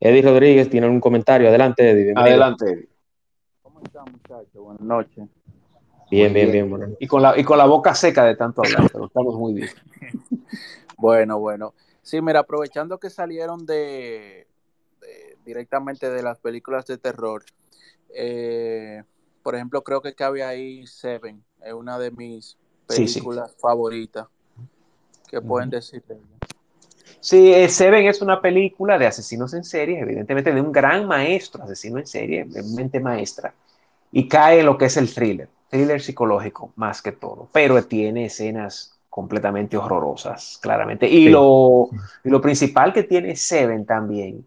Eddie Rodríguez tiene un comentario. Adelante, Eddie. Adelante, Eddie. ¿Cómo están, muchachos? Buenas noches. Bien, bien, bien, bueno. Y con, la, y con la boca seca de tanto hablar, pero estamos muy bien. bueno, bueno. Sí, mira, aprovechando que salieron de, directamente de las películas de terror, eh, por ejemplo, creo que cabe ahí Seven, es una de mis películas favoritas. ¿Qué pueden decir de ella? Sí, eh, Seven es una película de asesinos en serie, evidentemente de un gran maestro, asesino en serie, mente maestra, y cae en lo que es el thriller thriller psicológico más que todo, pero tiene escenas completamente horrorosas, claramente. Y, lo, lo principal que tiene Seven también,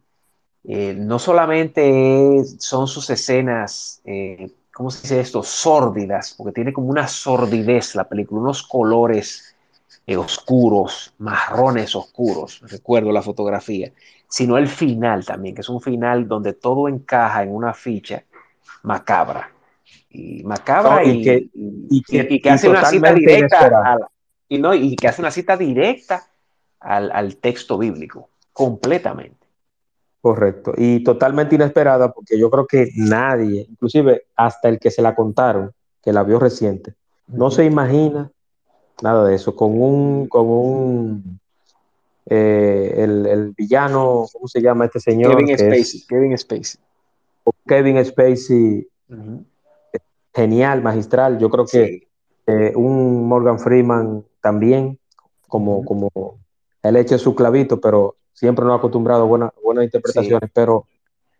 eh, no solamente son sus escenas, eh, ¿cómo se dice esto? Sórdidas, porque tiene como una sordidez la película, unos colores eh, oscuros, marrones oscuros, recuerdo la fotografía, sino el final también, que es un final donde todo encaja en una ficha macabra. Y macabra y, que, y, que, hace una cita directa y, no, y que hace una cita directa al, al, texto bíblico, completamente. Correcto, y totalmente inesperada porque yo creo que nadie, inclusive hasta el que se la contaron, que la vio reciente, no se imagina nada de eso, con un, con un eh, el, el, villano, ¿cómo se llama este señor? Kevin Spacey. Kevin Spacey. Kevin Spacey genial, magistral. Yo creo que eh, un Morgan Freeman también, como, como él echa su clavito, pero siempre no ha acostumbrado a buenas interpretaciones, pero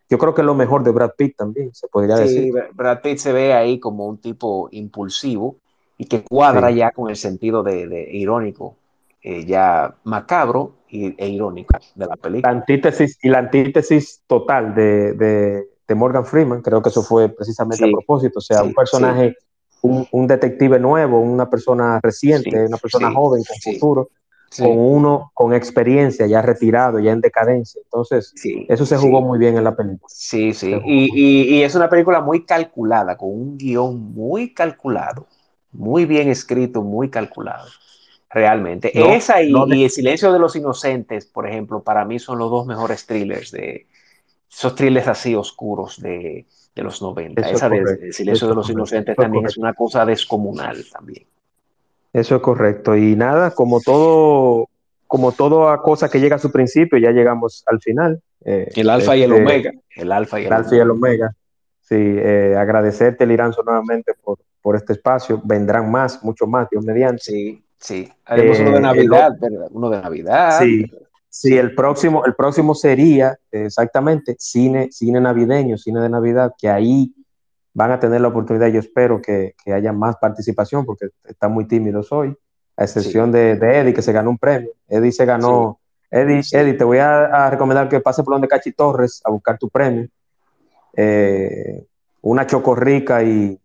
yo creo que es lo mejor de Brad Pitt también, se podría decir. Brad Pitt se ve ahí como un tipo impulsivo y que cuadra ya con el sentido de, irónico, eh, ya macabro e irónico de la película. La antítesis y la antítesis total de de Morgan Freeman, creo que eso fue precisamente a propósito, o sea, un personaje, un, detective nuevo, una persona reciente, una persona joven con futuro, con uno con experiencia, ya retirado, ya en decadencia. Entonces, eso se jugó muy bien en la película. Sí, sí, y, es una película muy calculada, con un guion muy calculado, muy bien escrito, muy calculado. Realmente. Esa y, y El Silencio de los Inocentes, por ejemplo, para mí son los dos mejores thrillers de, esos thrillers así oscuros de, los 90. Esa de, Silencio de los Inocentes también es una cosa descomunal también. Eso es correcto. Y nada, como todo, como toda cosa que llega a su principio, ya llegamos al final. Eh, el alfa y el este, omega. El alfa y el, alfa y el omega. Sí, eh, agradecerte, Liranzo, nuevamente por, por este espacio. Vendrán más, mucho más, Dios mediante. Sí, sí. Haremos uno de eh, Navidad, ¿verdad? Uno de Navidad. Sí. Sí, el próximo, el próximo sería exactamente cine, cine navideño, cine de Navidad, que ahí van a tener la oportunidad. Yo espero que, haya más participación porque están muy tímidos hoy, a excepción de, Eddie, que se ganó un premio. Eddie se ganó. Eddie, Eddie, te voy a, recomendar que pases por donde Cachi Torres a buscar tu premio. Eh, una chocorrica y,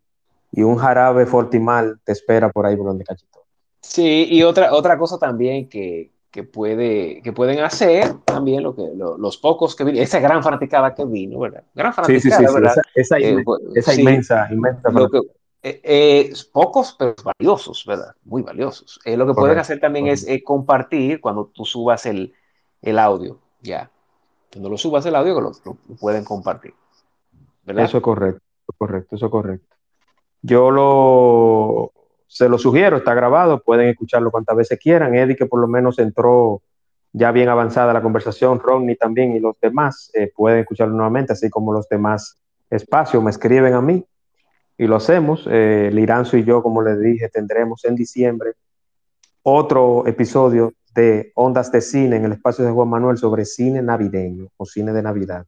y un jarabe fortimal te espera por ahí por donde Cachi Torres. Sí, y otra, otra cosa también que, que, puede, que pueden hacer también lo que los pocos que vienen, esa gran fanaticada que vino, ¿verdad? Gran fanaticada, sí, sí, ¿verdad? Esa, eh, esa, inmensa, inmensa eh, eh, pocos, pero valiosos, ¿verdad? Muy valiosos. lo que pueden hacer también es compartir cuando tú subas el, el, audio, ya. Cuando lo subas el audio, lo, lo pueden compartir. ¿verdad? Eso es correcto, correcto, eso es correcto. Yo lo, se lo sugiero, está grabado, pueden escucharlo cuantas veces quieran. Eddie, que por lo menos entró ya bien avanzada la conversación, Rodney también y los demás eh, pueden escucharlo nuevamente, así como los demás espacios me escriben a mí. y lo hacemos. Eh, Liranzo y yo, como les dije, tendremos en diciembre otro episodio de Ondas de Cine en el espacio de Juan Manuel sobre cine navideño o cine de Navidad,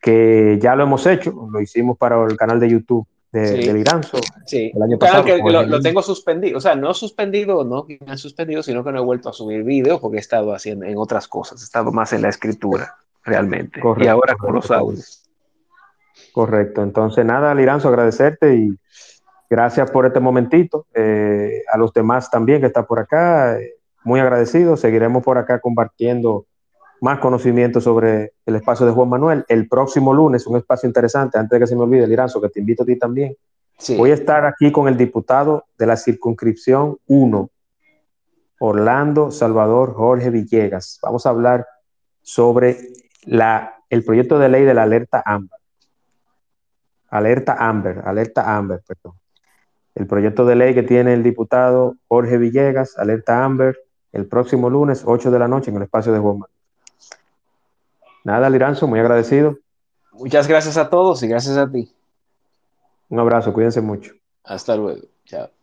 que ya lo hemos hecho, lo hicimos para el canal de YouTube de, sí. Liranzo. Sí, el año pasado, que lo, tengo suspendido, o sea, no suspendido, no me han suspendido, sino que no he vuelto a subir videos porque he estado haciendo en otras cosas, he estado más en la escritura, realmente. Correcto, y ahora con los audios. Correcto, entonces nada, Liranzo, agradecerte y gracias por este momentito. Eh, a los demás también que están por acá, eh, muy agradecidos. Seguiremos por acá compartiendo más conocimiento sobre el espacio de Juan Manuel. El próximo lunes, un espacio interesante, antes de que se me olvide, Liranzo, que te invito a ti también. Sí. Voy a estar aquí con el diputado de la circunscripción 1, Orlando Salvador Jorge Villegas. Vamos a hablar sobre la, el proyecto de ley de la alerta AMBER. Alerta AMBER, alerta AMBER, perdón. El proyecto de ley que tiene el diputado Jorge Villegas, alerta AMBER, el próximo lunes, 8 de la noche, en el espacio de Juan Nada, Liranzo, muy agradecido. Muchas gracias a todos y gracias a ti. Un abrazo, cuídense mucho. Hasta luego. Chao.